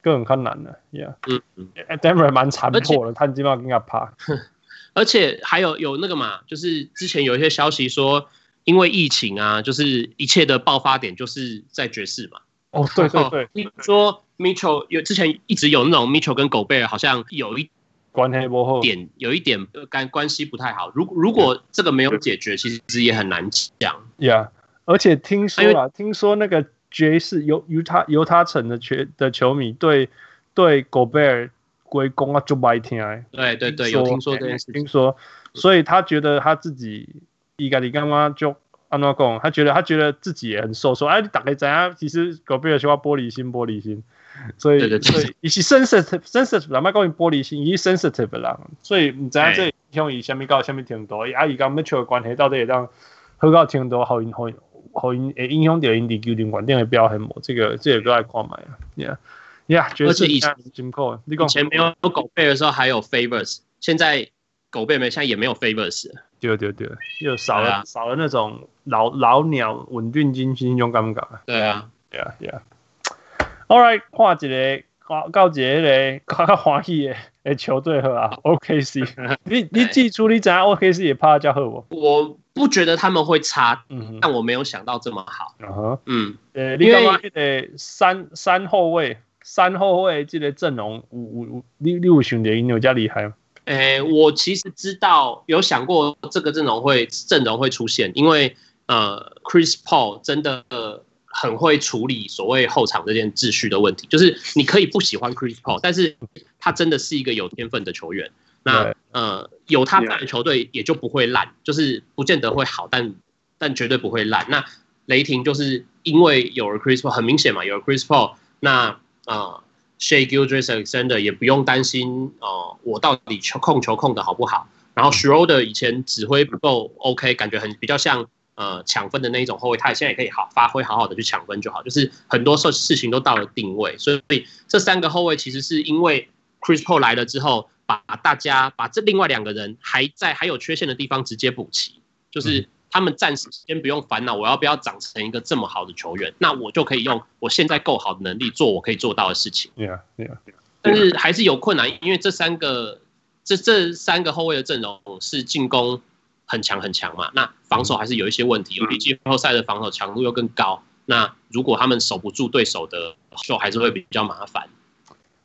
更很难了。Yeah，嗯嗯，Denver 蛮残破的，看基本上更加怕。而且还有有那个嘛，就是之前有一些消息说，因为疫情啊，就是一切的爆发点就是在爵士嘛。哦，对对对，你说 Mitchell 有之前一直有那种 Mitchell 跟狗贝尔好像有一。关系不好，点有一点关关系不太好。如果如果这个没有解决，其实也很难讲。Yeah，而且听说啊，听说那个爵士犹犹他犹他城的球的球迷对对狗贝尔归功啊，就不爱听。对对对，有听说这件事情。听说，所以他觉得他自己伊家里干嘛就安怎讲？他觉得他觉得自己也很瘦，说哎，你大概怎样？其实狗贝尔说话玻璃心，玻璃心。所以，所以伊是 sensitive，sensitive，咱们讲伊玻璃心，伊 sensitive 啦。所以唔知影这影响伊虾米到虾米程度，阿姨讲 Mitchell 的关系到底会当好到程度，好因好好因会影响到因地球场稳定的表现无？这个这个都爱看卖啊。Yeah，Yeah，而且以前以前没有狗贝的时候还有 Favors，现在狗贝没，现在也没有 Favors。对对对，又少了少了那种老老鸟稳定军心，种感觉。对啊，Yeah Yeah。All right，换一个，告一个咧，较较欢喜的诶球队好啊，OKC。你你记住你知影 OKC 也拍得较好无？我不觉得他们会差，嗯，但我没有想到这么好。嗯哼，嗯，呃，你刚刚那个三三后卫，三后卫这个阵容，五五你你有想到因有加厉害吗？诶，我其实知道有想过这个阵容会阵容会出现，因为呃，Chris Paul 真的很会处理所谓后场这件秩序的问题。就是你可以不喜欢 Chris Paul，但是他真的是一个有天分的球员。那呃，有他在的球队也就不会烂，就是不见得会好，但但绝对不会烂。那雷霆就是因为有了 Chris Paul，很明显嘛，有了 Chris Paul，那呃。Shai Gilgeous-Alexander 也不用担心哦、呃，我到底球控球控的好不好？然后 Schroder 以前指挥不够 OK，感觉很比较像呃抢分的那一种后卫，他现在也可以好发挥，好好的去抢分就好。就是很多事事情都到了定位，所以这三个后卫其实是因为 Chris Paul 来了之后，把大家把这另外两个人还在还有缺陷的地方直接补齐，就是。他们暂时先不用烦恼，我要不要长成一个这么好的球员？那我就可以用我现在够好的能力做我可以做到的事情。Yeah, yeah. 但是还是有困难，因为这三个这这三个后卫的阵容是进攻很强很强嘛，那防守还是有一些问题。尤其季后赛的防守强度又更高，那如果他们守不住对手的时候，还是会比较麻烦。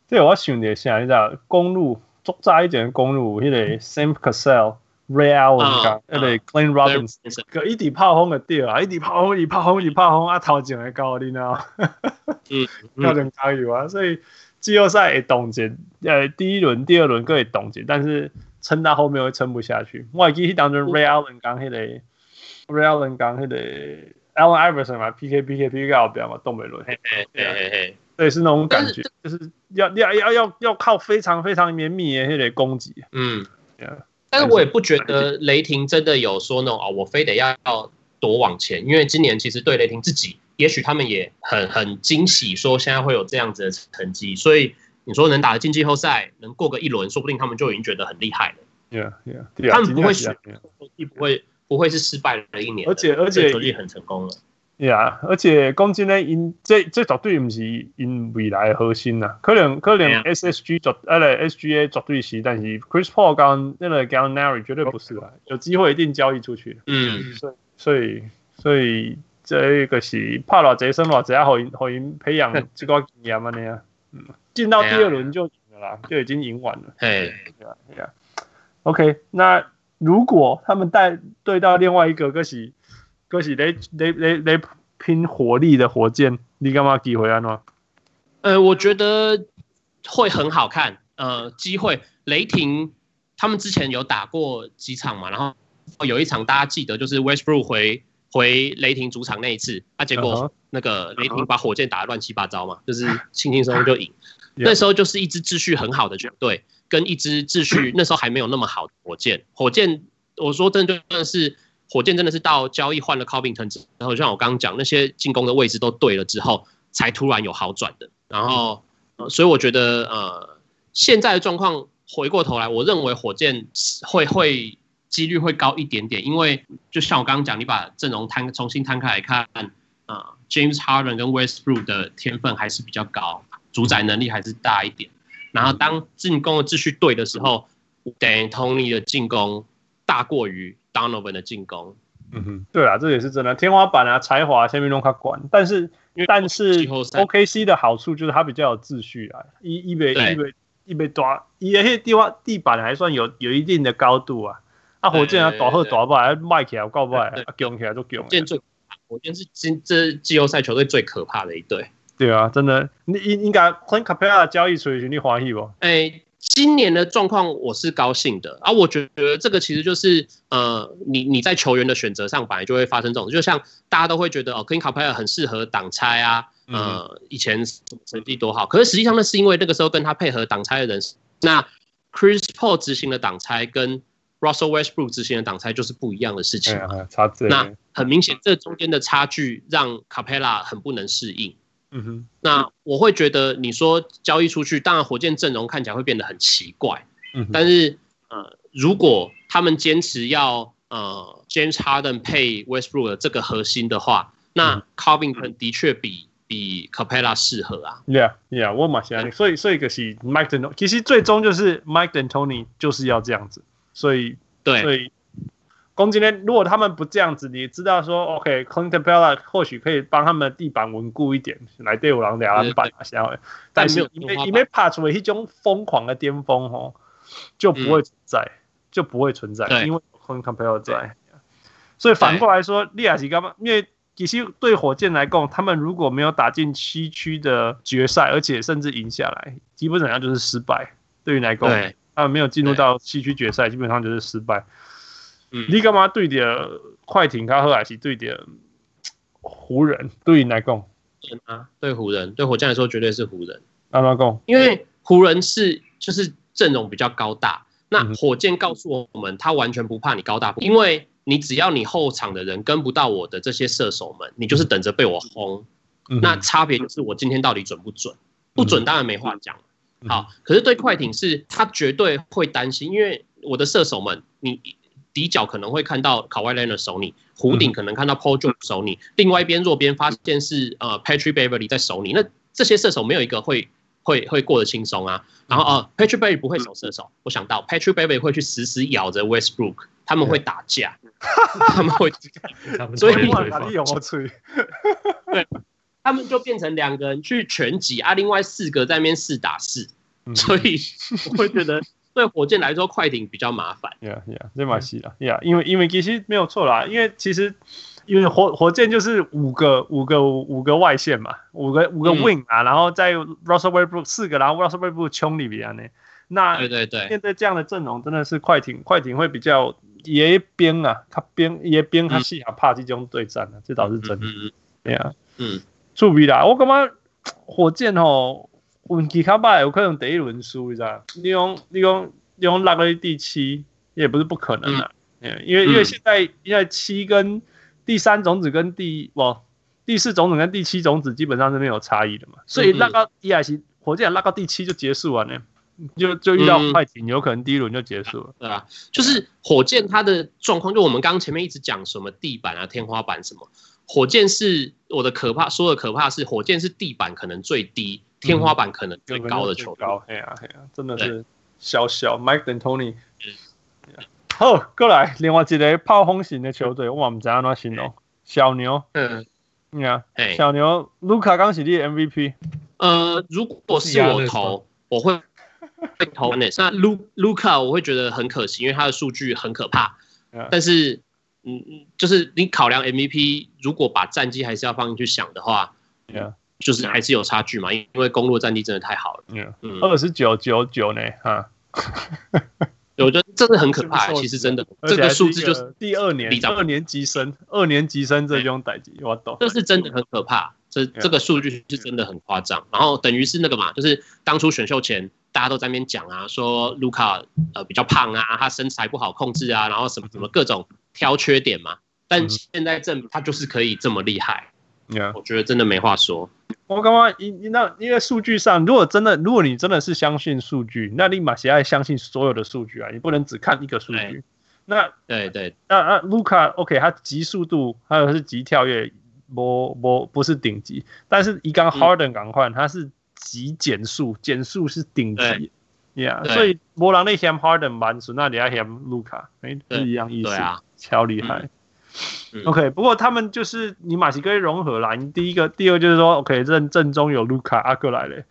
对，我想的是，你知道公路做早一点的公路，那个 Sam Cassell。Ray Allen 讲，那个 Glenn Robinson，个一直炮轰个对啊，一直炮轰，一直炮轰，一直炮轰，啊头前会高，你知道？嗯，标准加油啊！所以季后赛会冻结，呃，第一轮、第二轮各会冻结，但是撑到后面会撑不下去。我还记得当中 Ray Allen 讲迄个，Ray Allen 讲迄个 Allen Iverson 嘛，PK PK PK 后边嘛，东北轮，嘿嘿嘿嘿，对，是那种感觉，就是要要要要要靠非常非常绵密的迄个攻击，嗯，对啊。但是我也不觉得雷霆真的有说那种哦，我非得要要夺往前，因为今年其实对雷霆自己，也许他们也很很惊喜，说现在会有这样子的成绩，所以你说能打得进季后赛，能过个一轮，说不定他们就已经觉得很厉害了。Yeah, yeah, 他们不会是不会不会是失败的一年，而且而且很成功了。呀，yeah, 而且讲真呢，因这这绝对不是因未来的核心呐，可能可能 SSG 绝，呃嘞 SGA 绝对是，但是 Chris Paul 跟那个 Gallinari 绝对不是啦，有机会一定交易出去。嗯，所以所以所以这个是拍了这生了，只要好好培养这个经验嘛，那样，嗯，进到第二轮就赢了啦，就已经赢完了。哎，对啊，对啊。OK，那如果他们带对到另外一个，就是。可是雷雷雷雷拼火力的火箭，你干嘛机会啊？喏，呃，我觉得会很好看。呃，机会雷霆他们之前有打过几场嘛，然后有一场大家记得就是 Westbrook 回回雷霆主场那一次，啊，结果那个雷霆把火箭打得乱七八糟嘛，就是轻轻松松就赢。那时候就是一支秩序很好的球队，跟一支秩序那时候还没有那么好的火箭。火箭，我说真的真的是。火箭真的是到交易换了 Covington 之后，像我刚刚讲那些进攻的位置都对了之后，才突然有好转的。然后，所以我觉得，呃，现在的状况回过头来，我认为火箭会会几率会高一点点，因为就像我刚刚讲，你把阵容摊重新摊开来看，啊，，James Harden 跟 Westbrook 的天分还是比较高，主宰能力还是大一点。然后当进攻的秩序对的时候，D'Antoni 的进攻大过于。Donovan 的进攻，嗯哼，对啊，这也是真的，天花板啊，才华下面都他管，但是但是 OKC 的好处就是它比较有秩序啊，一一被一被一被抓，一些地方地板还算有有一定的高度啊，啊，火箭啊，打好打不来，卖起来告不来，啊，强起来就强。火箭最，火箭是今这季后赛球队最可怕的一队。对啊，真的，你应应该 Clint Capela 交易出去，你欢喜不？哎。今年的状况我是高兴的。啊，我觉得这个其实就是呃，你你在球员的选择上本来就会发生这种，就像大家都会觉得哦，Clint Capela 很适合挡拆啊，呃，以前成绩多好，可是实际上那是因为那个时候跟他配合挡拆的人，那 Chris Paul 执行的挡拆跟 Russell Westbrook 执行的挡拆就是不一样的事情，差那很明显，这中间的差距让 Capela 很不能适应。嗯哼，那我会觉得你说交易出去，当然火箭阵容看起来会变得很奇怪。嗯哼，但是呃，如果他们坚持要呃 James Harden 配 Westbrook 这个核心的话，那 Covington 的确比比 Capella 适合啊。Yeah, yeah，我蛮相信。所以所以可是 Mike D'Antoni，其实最终就是 Mike D'Antoni 就是要这样子。所以对，所以攻击呢，如果他们不这样子，你知道说，OK，Clint Capela 或许可以帮他们的地板稳固一点，来对我狼两篮板啊，下回。但是因为因为怕出了一种疯狂的巅峰哦，就不会存在，嗯、就不会存在，因为 Clint Capela 在。所以反过来说，利亚奇干嘛？因为其实对火箭来讲，他们如果没有打进西区的决赛，而且甚至赢下来，基本上就是失败。对于来讲，他们没有进入到西区决赛，基本上就是失败。嗯，你干嘛对的快艇，他后来是对的湖人，对你来讲，啊，对湖人，对火箭来说绝对是湖人。阿妈讲，因为湖人是就是阵容比较高大，那火箭告诉我们，他完全不怕你高大，因为你只要你后场的人跟不到我的这些射手们，你就是等着被我轰。那差别就是我今天到底准不准？不准当然没话讲。好，可是对快艇是，他绝对会担心，因为我的射手们，你。底角可能会看到 Kawhi Leonard 守你，弧顶可能看到 Paul George 守你，另外一边弱边发现是呃 Patrick Beverly 在守你，那这些射手没有一个会会会过得轻松啊。然后呃 Patrick Beverly 不会守射手，我想到 Patrick Beverly 会去死死咬着 Westbrook，他们会打架，他们会，所以 对，他们就变成两个人去拳击啊，另外四个在那边四打四，所以我会觉得。对火箭来说，快艇比较麻烦。Yeah, yeah，这蛮细的。Yeah，因为因为其实没有错啦，因为其实因为火火箭就是五个五个五个外线嘛，五个五个 wing 啊，嗯、然后在 Russell Westbrook 四个，然后 Russell Westbrook 冲里边呢。那对对对，面对这样的阵容，真的是快艇快艇会比较野边啊，他边野边他细啊，怕这种对战啊，这倒是真的。对啊，嗯，注意啦，我感觉火箭哦。运气卡歹，有可能第一轮输，你知道？你用你用你用拉到第七，也不是不可能的。嗯，因为因为现在因为七跟第三种子跟第不第四种子跟第七种子基本上是没有差异的嘛，所以拉到一还是火箭拉到第七就结束完了呢，就就遇到快艇，有可能第一轮就结束了。对啊，就是火箭它的状况，就我们刚刚前面一直讲什么地板啊、天花板什么，火箭是我的可怕，说的可怕是火箭是地板可能最低。天花板可能最高的球队，哎呀哎呀，真的是小小 Mike D'Antoni。好，过来另外一个炮轰型的球队，我们怎样形容？小牛，嗯，你看，小牛，卢卡刚是你的 MVP。呃，如果是我投，我会会投那那卢卢卡，我会觉得很可惜，因为他的数据很可怕。但是，嗯嗯，就是你考量 MVP，如果把战绩还是要放进去想的话，就是还是有差距嘛，因为公路战绩真的太好了。嗯，二十九九九呢，哈，我觉得真的很可怕。其实真的，这个数字就是第二年，二年级生，二年级生这种等级，我懂。这是真的很可怕，这这个数据是真的很夸张。然后等于是那个嘛，就是当初选秀前大家都在那边讲啊，说卢卡呃比较胖啊，他身材不好控制啊，然后什么什么各种挑缺点嘛。但现在证明他就是可以这么厉害。我觉得真的没话说。我刚刚因那因为数据上，如果真的，如果你真的是相信数据，那立马谁爱相信所有的数据啊？你不能只看一个数据。欸、那对对，那那卢卡 OK，他极速度还有是极跳跃，不不不是顶级，但是一刚 Harden 赶快，他是极减速，减速是顶级。Yeah，所以波浪那嫌 Harden 慢，那你要嫌卢卡，哎，是一样意思。啊，超厉害。嗯 OK，不过他们就是你马西哥融合啦。你第一个，第二就是说，OK，正正中有卢卡阿哥来了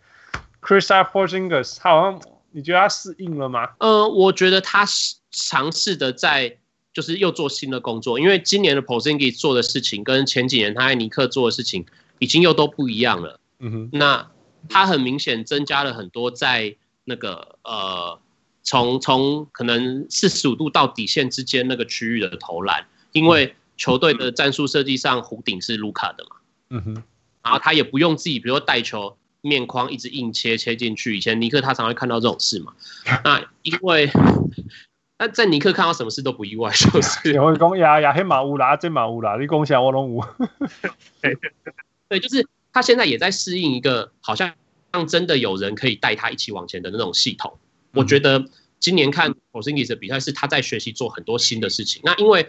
，Kristaps Porzingis，他好像你觉得他适应了吗？呃，我觉得他是尝试的在就是又做新的工作，因为今年的 Porzingis 做的事情跟前几年他在尼克做的事情已经又都不一样了。嗯哼，那他很明显增加了很多在那个呃，从从可能四十五度到底线之间那个区域的投篮。因为球队的战术设计上，弧顶是卢卡的嘛，嗯哼，然后他也不用自己，比如说带球面框一直硬切切进去。以前尼克他常会看到这种事嘛，那因为 那在尼克看到什么事都不意外，就是我讲呀呀，黑马乌啦，这马乌啦，你讲啥我拢有。对，就是他现在也在适应一个好像让真的有人可以带他一起往前的那种系统。我觉得今年看 Porzingis 的比赛是他在学习做很多新的事情。那因为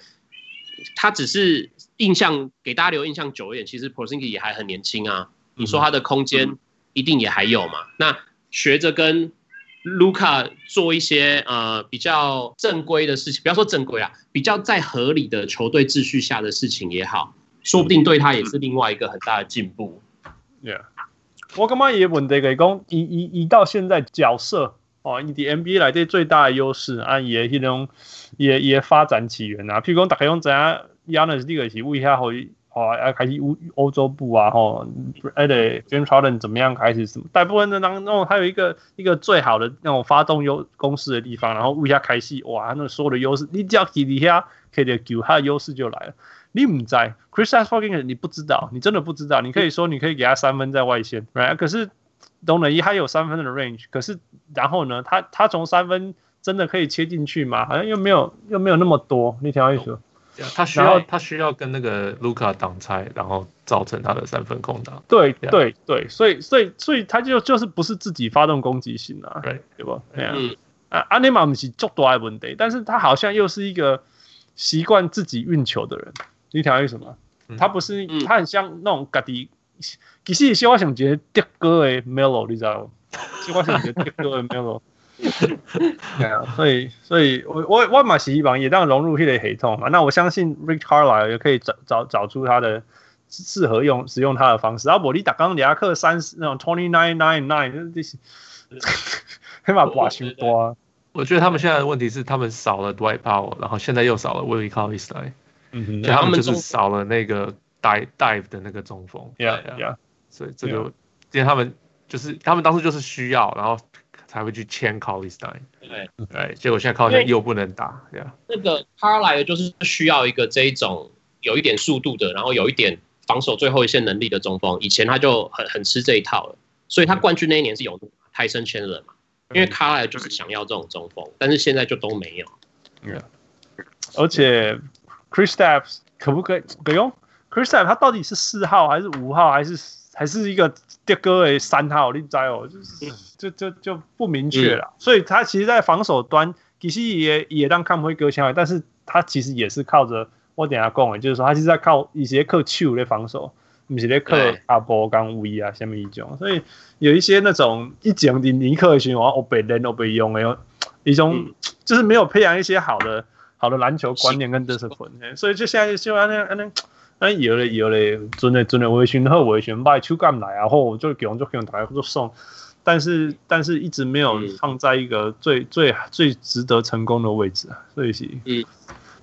他只是印象给大家留印象久一点，其实 Porzingis 也还很年轻啊。你说他的空间一定也还有嘛？那学着跟卢卡做一些呃比较正规的事情，不要说正规啊，比较在合理的球队秩序下的事情也好，说不定对他也是另外一个很大的进步。Yeah，我感觉伊个问题就是讲，伊伊伊到现在角色哦，伊伫 NBA 内底最大的优势啊，伊个迄种伊个伊个发展起源啊，譬如讲大家拢知影，Giannis 这个是为遐好。哦，要开始欧欧洲部啊，吼，哎对，James Harden 怎么样开始什么？大部分的当中，还有一个一个最好的那种发动优攻势的地方，然后为他开戏，哇，那所有的优势，你只要底底下可以的球，他的优势就来了。你唔在，Kristaps Porzingis 你不知道，你真的不知道。你可以说你可以给他三分在外线，right？可是东冷一他有三分的 range，可是然后呢，他他从三分真的可以切进去吗？好像又没有又没有那么多。你听我意思？他需要他需要跟那个卢卡挡拆，然后造成他的三分空档。对对对，所以所以所以他就就是不是自己发动攻击性啊，对对吧？嗯啊，啊阿内马姆是做多爱问题，但是他好像又是一个习惯自己运球的人。你听为什么？他不是他很像那种家己，其实是我想觉得德哥的 Melo，你知道吗？其实我想觉得德哥的 Melo。对啊，所以所以我我我嘛是希望也当融入这个系统嘛。那我相信 Rick Carlisle 也可以找找找出他的适合用使用他的方式。然后我你打刚亚克三十那种 twenty nine nine nine，这些黑马挂修多。我觉得他们现在的问题是，他们少了 Dwight Powell，然后现在又少了 Willie Cauley-Stein，嗯哼，他们就是少了那个 dive dive 的那个中锋。Yeah yeah，所以这个因为他们就是他们当时就是需要，然后。才会去签 Cauley-Stein，对对，结果现在 Cauley-Stein 又不能打，对啊。那个 Carlisle 就是需要一个这一种有一点速度的，然后有一点防守最后一线能力的中锋。以前他就很很吃这一套了，所以他冠军那一年是有泰森签了嘛？因为 Carlisle 就是想要这种中锋，但是现在就都没有。，Yeah，，而且 Chris Staps 可不可以不用 Kristaps 他到底是四号还是五号还是？还是一个迭个的三号，你知哦，就是就就就不明确了。所以他其实，在防守端其实也也让看不会割枪，但是他其实也是靠着我等下讲的，就是说他是在靠一些靠球的防守，不是在靠阿波刚威啊下面一种。所以有一些那种一讲的尼克的循环，我被人我被用的一种，就是没有培养一些好的好的篮球观念跟知识分。所以就现在就安那安那。哎，有嘞有嘞，真的真的维权和维权派出干来啊，或就给我就给我们大家就送，但是但是一直没有放在一个最最最值得成功的位置，所以是，嗯，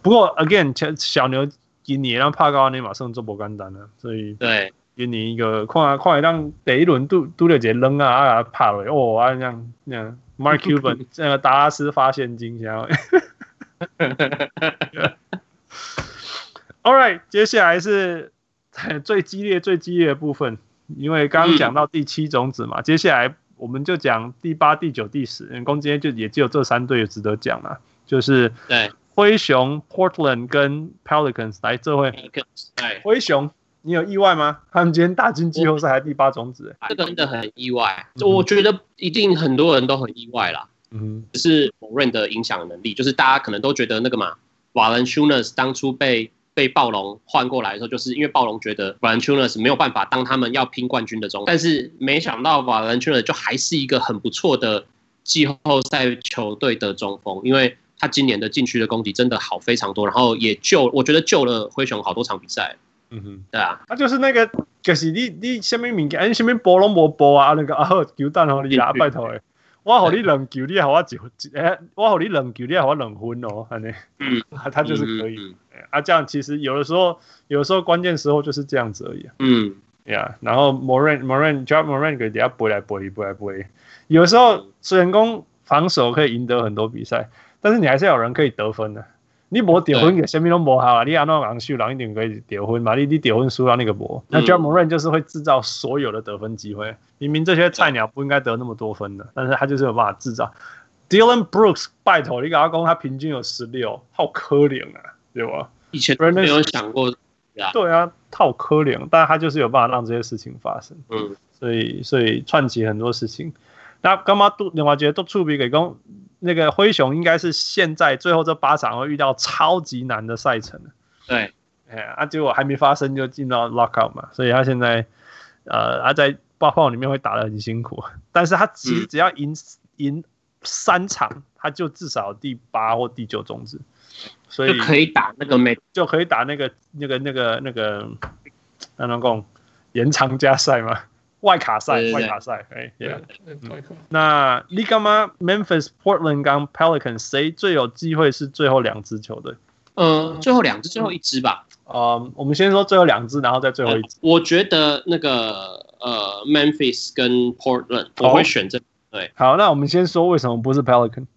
不过 again 小牛今年让帕高尼马上做不简单了，所以对，给你一个看看让第一轮都都了解扔啊啊帕了哦啊这样这样，Mark Cuban 这个达拉斯发现金，然后。All right，接下来是 最激烈、最激烈的部分，因为刚刚讲到第七种子嘛，嗯、接下来我们就讲第八、第九、第十。人工今天就也只有这三队值得讲了，就是对灰熊、Portland 跟 Pelicans 来这会。对，灰熊，你有意外吗？他们今天打进季后赛还第八种子，这个真的很意外。嗯、我觉得一定很多人都很意外啦。嗯，只是某人的影响能力，就是大家可能都觉得那个嘛，Valanciunas 当初被。被暴龙换过来的时候，就是因为暴龙觉得 Valanciunas 没有办法当他们要拼冠军的中锋，但是没想到 Valanciunas 就还是一个很不错的季后赛球队的中锋，因为他今年的禁区的攻击真的好非常多，然后也救我觉得救了灰熊好多场比赛。嗯哼，对啊，他就是那个就是你你什么名哎什么波龙波波啊那个啊好球蛋哦你啊拜托诶。我和你冷球，你还我几分？哎，我和你两球，你还我 两分哦，反正，嗯，他就是可以。啊，这样其实有的时候，有的时候关键时候就是这样子而已。嗯，呀，然后 Moran Moran Job Morant 给底下背来背去，背来背。有时候虽然攻防守可以赢得很多比赛，但是你还是有人可以得分的。你无得分，什么都无好啊！你安怎人输人一定可以得分嘛？你你得分输到那个博，那 Ja Morant 就是会制造所有的得分机会。明明这些菜鸟不应该得那么多分的，但是他就是有办法制造。Dillon Brooks 拜托你给他讲，他平均有十六，好可怜啊，对吧？以前没有想过，对啊，好可怜，但是他就是有办法让这些事情发生。嗯，所以所以串起很多事情。那干嘛都另外觉得都触笔给讲。那个灰熊应该是现在最后这八场会遇到超级难的赛程。对，哎呀，啊，结果还没发生就进到 lockout 嘛，所以他现在呃，他在八炮里面会打得很辛苦，但是他其实只要赢赢三场他就至少第八或第九种子，所以就可以打那个没就可以打那个那个那个那个那能讲延长加赛吗？外卡赛，外卡赛，那你干嘛？Memphis、Portland 跟 Pelicans 谁最有机会是最后两支球队？呃，最后两支，最后一支吧。呃，我们先说最后两支，然后再最后一支。我觉得那个呃，Memphis 跟 Portland，我会选这对。好，那我们先说为什么不是 Pelican？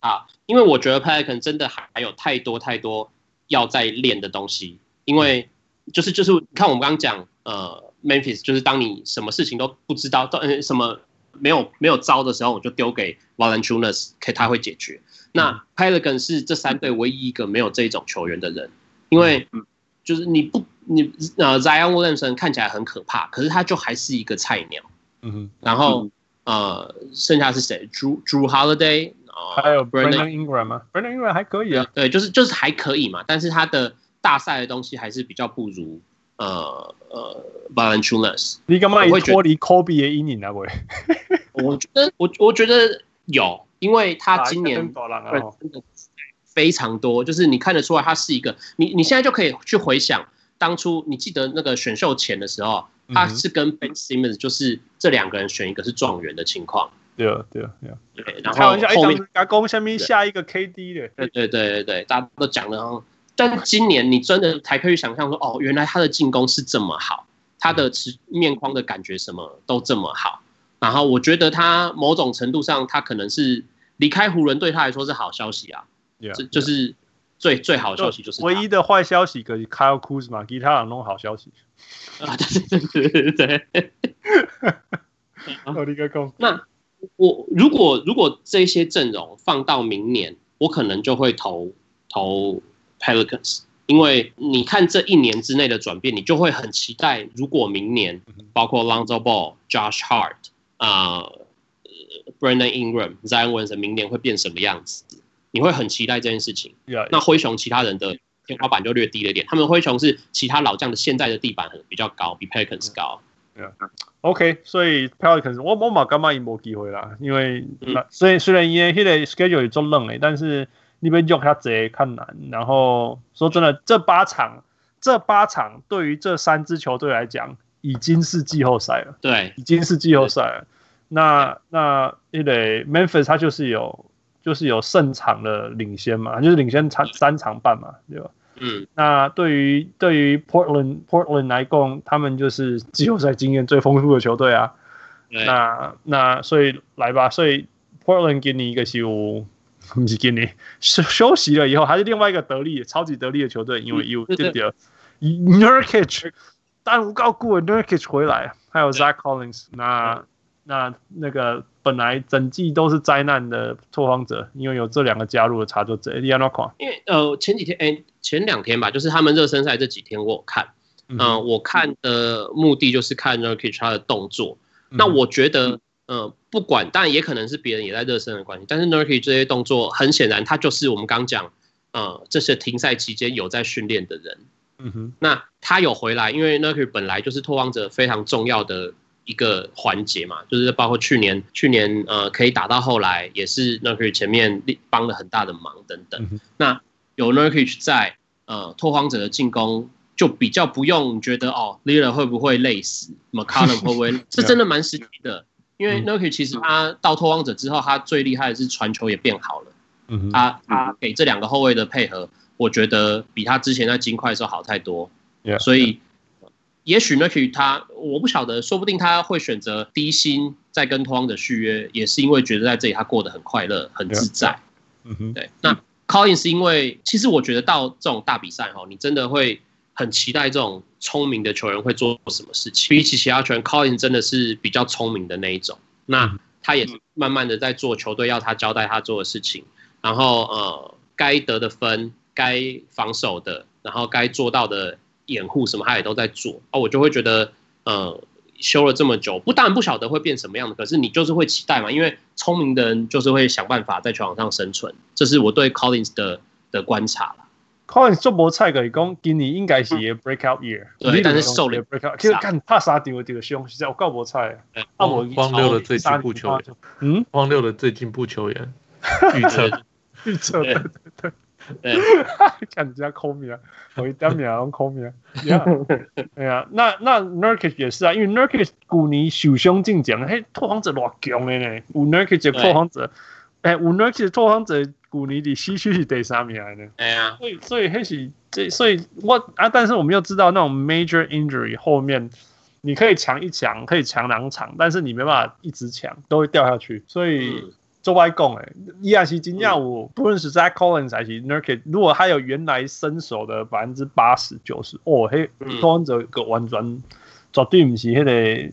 啊，因为我觉得 Pelican 真的还有太多太多要再练的东西，因为就是就是看我们刚刚讲呃。Memphis 就是当你什么事情都不知道，都什么没有没有招的时候，我就丢给 Valanciunas，可以他会解决。那 Pelican 是这三队唯一一个没有这种球员的人，因为就是你不你呃 Zion Williamson 看起来很可怕，可是他就还是一个菜鸟。嗯哼。然后呃，剩下是谁？Drew Drew Holiday，还有 Brandon Ingram 吗？Brandon Ingram 还可以啊。对，就是就是还可以嘛，但是他的大赛的东西还是比较不如。呃呃，Valanciunas，你干嘛会脱离 Kobe 的阴影啊？喂，我觉得我我觉得有，因为他今年真的非常多，就是你看得出来他是一个，你你现在就可以去回想当初，你记得那个选秀前的时候，他是跟 Ben Simmons，就是这两个人选一个是状元的情况。对啊，对啊，对啊。对，然后后面加攻下面下一个 KD 的，对对对对对，大家都讲了。但今年你真的才可以想象说，哦，原来他的进攻是这么好，他的持面框的感觉什么都这么好。然后我觉得他某种程度上，他可能是离开湖人对他来说是好消息啊。Yeah, 这就是最.最好的消息，就是唯一的坏消息，可是 Kyle Kuzma 给他两种好消息啊！对对对对对。那我如果如果这些阵容放到明年，我可能就会投投。Pelicans，因为你看这一年之内的转变，你就会很期待，如果明年包括 Lonzo Ball、Josh Hart 啊、呃、Brandon Ingram、Zion Williamson 明年会变什么样子，你会很期待这件事情。Yeah, yeah. 那灰熊其他人的天花板就略低了一点，他们灰熊是其他老将的现在的地板很比较高，比 Pelicans 高。Yeah. OK，所以 Pelicans 我我嘛干嘛也没机会啦，因为虽虽然因为那个 schedule 也做冷诶，但是。你们用他贼看难，然后说真的，这八场，这八场对于这三支球队来讲，已经是季后赛了。对，已经是季后赛了。那那因为 Memphis 他就是有就是有胜场的领先嘛，就是领先场三场半嘛，对吧？嗯。那对于对于 Portland Portland 来讲，他们就是季后赛经验最丰富的球队啊。那那所以来吧，所以 Portland 给你一个西武。不是给你休休息了以后，还是另外一个得力、超级得力的球队，因为有对不对？Nurkic，但无告顾 Nurkic 回来，还有 Zach Collins，那那那个本来整季都是灾难的拓荒者，因为有这两个加入的差就这。你安怎看？因为呃前几天哎、欸、前两天吧，就是他们热身赛这几天我有看，嗯、呃，我看的目的就是看 Nurkic 他的动作，嗯、那我觉得。呃，不管，但也可能是别人也在热身的关系，但是 Nurkic 这些动作很显然，他就是我们刚讲，呃，这些停赛期间有在训练的人。嗯哼，那他有回来，因为 Nurkic 本来就是拓荒者非常重要的一个环节嘛，就是包括去年，去年呃可以打到后来，也是 Nurkic 前面帮了很大的忙等等。嗯、那有 Nurkic 在，呃，拓荒者的进攻就比较不用觉得哦，Lillard 会不会累死，McCollum 会不会，这真的蛮实际的。因为 Nurkic 其实他到拓荒者之后，他最厉害的是传球也变好了。嗯，他他给这两个后卫的配合，我觉得比他之前在金块的时候好太多。所以也许 Nurkic 他我不晓得，说不定他会选择低薪再跟拓荒者续约，也是因为觉得在这里他过得很快乐、很自在。嗯哼，对。那 Collins 是因为其实我觉得到这种大比赛哈，你真的会。很期待这种聪明的球员会做什么事情。比起其他球员，Collins 真的是比较聪明的那一种。那他也慢慢的在做球队要他交代他做的事情。然后呃，该得的分、该防守的，然后该做到的掩护什么，他也都在做。啊，我就会觉得，呃，休了这么久，不当然不晓得会变什么样的，可是你就是会期待嘛，因为聪明的人就是会想办法在球场上生存。这是我对 Collins 的的观察。Collins 做无菜个，伊讲今年应该是 breakout year，对，但是受了 breakout，其实看怕啥掉掉凶，实在我够无菜。啊，我荒六的最进步球员，嗯，荒六的最进步球员。预测。预测，对。对对，对，看人家抠名，我一点名拢抠名，对啊，那那 Nurkic 也是啊，因为 Nurkic 去年受伤进奖，嘿，拓荒者偌强的呢，有 Nurkic 拓荒者，哎，有 Nurkic 拓荒者。古尼的西区是第三名来的，哎呀，所以所以还是这，所以我啊，但是我们又知道那种 major injury 后面，你可以强一强，可以强两场，但是你没办法一直强，都会掉下去。所以做外公哎，伊亚西金亚武，不论是 Zach Collins 还是 Nurkic，如果他有原来身手的百分之八十九十，哦嘿，拓荒者个完全绝对不是迄个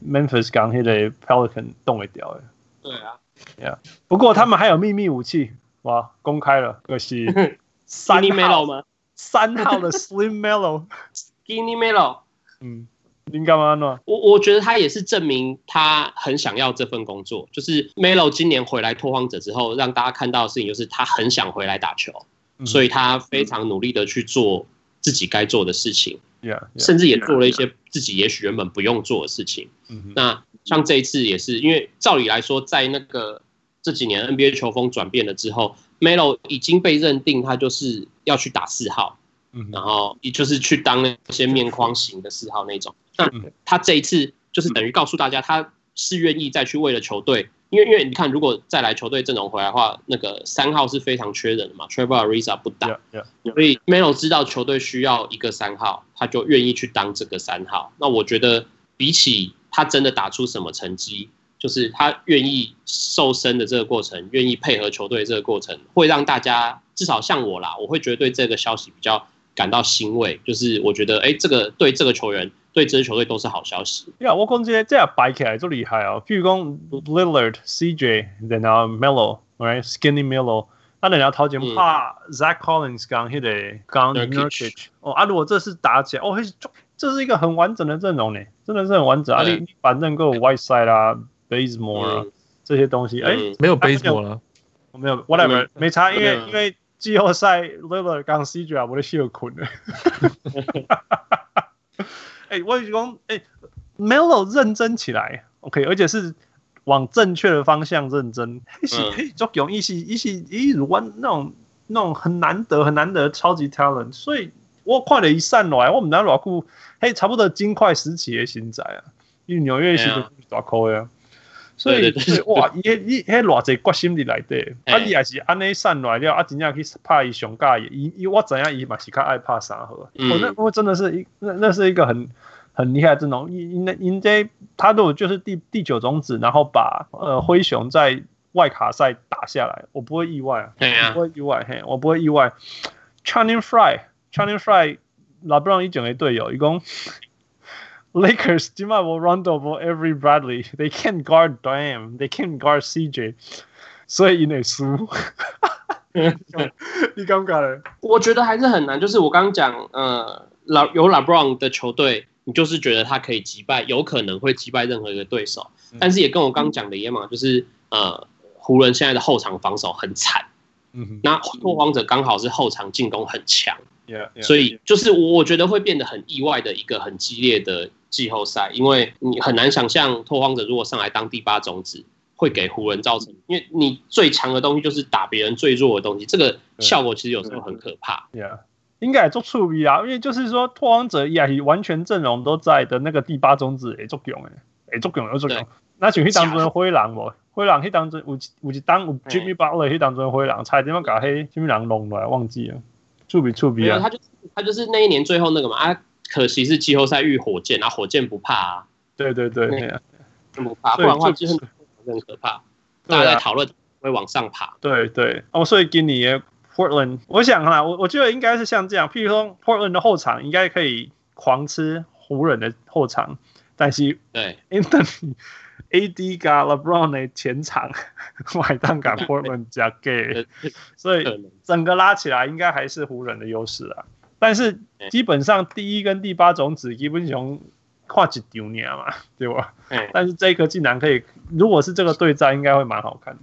Memphis 刚迄个 Pelican 动会掉的。对啊，Yeah，不过他们还有秘密武器。哇，公开了，可惜 三号吗？三号的 Slim Melo，Skinny Melo，嗯，你干嘛呢？我我觉得他也是证明他很想要这份工作。就是 Melo 今年回来拓荒者之后，让大家看到的事情就是他很想回来打球，嗯、所以他非常努力的去做自己该做的事情，yeah, yeah, 甚至也做了一些自己也许原本不用做的事情。嗯、那像这一次也是，因为照理来说，在那个。这几年 NBA 球风转变了之后，Melo 已经被认定他就是要去打四号，嗯，然后也就是去当那些面框型的四号那种。那他这一次就是等于告诉大家，他是愿意再去为了球队，因为因为你看，如果再来球队阵容回来的话，那个三号是非常缺人的嘛，Trevor Ariza 不打，所以 Melo 知道球队需要一个三号，他就愿意去当这个三号。那我觉得比起他真的打出什么成绩。就是他愿意瘦身的这个过程，愿意配合球队这个过程，会让大家至少像我啦，我会觉得对这个消息比较感到欣慰。就是我觉得，哎，这个对这个球员，对这支球队都是好消息。呀，我讲这些这样摆起来就厉害哦。譬如讲 Lillard、CJ，然后 Melo，right，Skinny Melo，他等下掏钱怕 Zach Collins 刚那个刚 Nurkic 哦啊，如果这是打起来，哦，这这是一个很完整的阵容呢，真的是很完整啊。你反正够 Whiteside 啦。Bazemore、嗯、这些东西，哎、嗯，没有 Bazemore 了，我没有，whatever，没差，因为因为季后赛 Lillard 刚 CJ 啊，我的心有困了。哎，我讲，哎，Melo 认真起来，OK，而且是往正确的方向认真，是可以作用一些一些一如弯那种那种很难得很难得超级 talent，所以我看了一上来，我们拿老库，嘿，差不多金块时期的新仔啊，因为纽约是大扣呀。所以，哇，伊伊迄偌济决心伫内底，啊，伊也是安尼散来了，啊，真正去拍伊上架，伊伊我知影伊嘛是较爱拍三号，嗯，哦，那我真的是一那那是一个很很厉害的阵容，因因因这他如果就是第第九种子，然后把呃灰熊在外卡赛打下来，我不会意外啊，对啊，不会意外，嘿，我不会意外，Channing Frye，Channing Frye，老布朗以前的队友，伊讲。Lakers 今晚我 Rondo 我 Avery Bradley，they can't guard Dame，they can't guard CJ，所以赢输。你尴尬了？我觉得还是很难。就是我刚刚讲，呃，老有 LeBron 的球队，你就是觉得他可以击败，有可能会击败任何一个对手。但是也跟我刚刚讲的一样嘛，就是呃，湖人现在的后场防守很惨。嗯，那拓荒者刚好是后场进攻很强。Yeah, yeah, 所以就是我觉得会变得很意外的一个很激烈的季后赛，因为你很难想象拓荒者如果上来当第八种子，会给湖人造成，因为你最强的东西就是打别人最弱的东西，这个效果其实有时候很可怕。Yeah, 应该也做处理啊，因为就是说拓荒者也完全阵容都在的那个第八种子也作用诶，也作用有作用。那就去当中灰狼哦？灰狼去当中有有一当有 Jimmy Butler 去当中灰狼，差点要把黑 Jimmy 狼弄来忘记了。触笔触笔啊！他就是他就是那一年最后那个嘛啊，可惜是季后赛遇火箭啊，火箭不怕啊。对对对，不怕，不然的话就是很可怕。大家在讨论会往上爬。对对哦，所以给你 Portland，我想啊，我我觉得应该是像这样，譬如说 Portland 的后场应该可以狂吃湖人的后场，但是对 Anthony AD 加 LeBron 的前场，买单 加 Portland 加给，所以整个拉起来应该还是湖人的优势啊。但是基本上第一跟第八种子基本上跨几丢年嘛，对吧？但是这个竟然可以，如果是这个对战，应该会蛮好看的。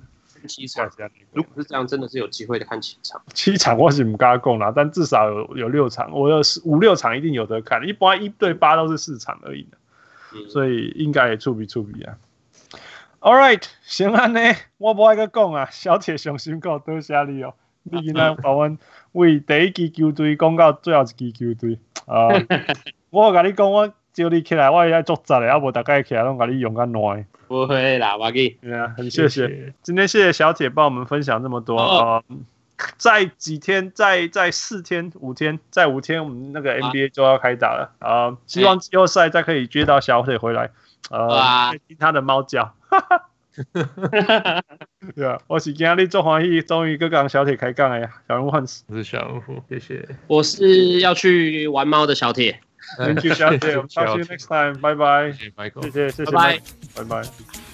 七场。如果是这样，真的是有机会的看七场。七场我是不敢讲啦，但至少有有六场，我有五六场一定有得看。一般一对八都是四场而已的，嗯、所以应该也触笔触笔啊。All right，行啊，呢，我不爱个讲啊，小铁上辛苦，多谢你哦。你今天把阮为第一支球队讲到最后一支球队啊，我甲你讲，我叫你起来，我也爱作战的，要不大概起来拢甲你用个暖。不会啦，我给。对啊，很谢谢，今天谢谢小铁帮我们分享这么多啊。再几天，在在四天、五天，在五天，我们那个 NBA 就要开打了。啊！希望季后赛再可以接到小铁回来，呃，听他的猫叫。对啊，我是今天做欢喜，终于跟刚小铁开杠哎，小人物换死，我是小人物，谢谢。我是要去玩猫的小铁，Thank you 小铁，我们 see you next time，拜拜，谢谢 Michael，谢谢谢谢，拜拜。拜拜。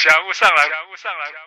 小吴上来。小吴上来。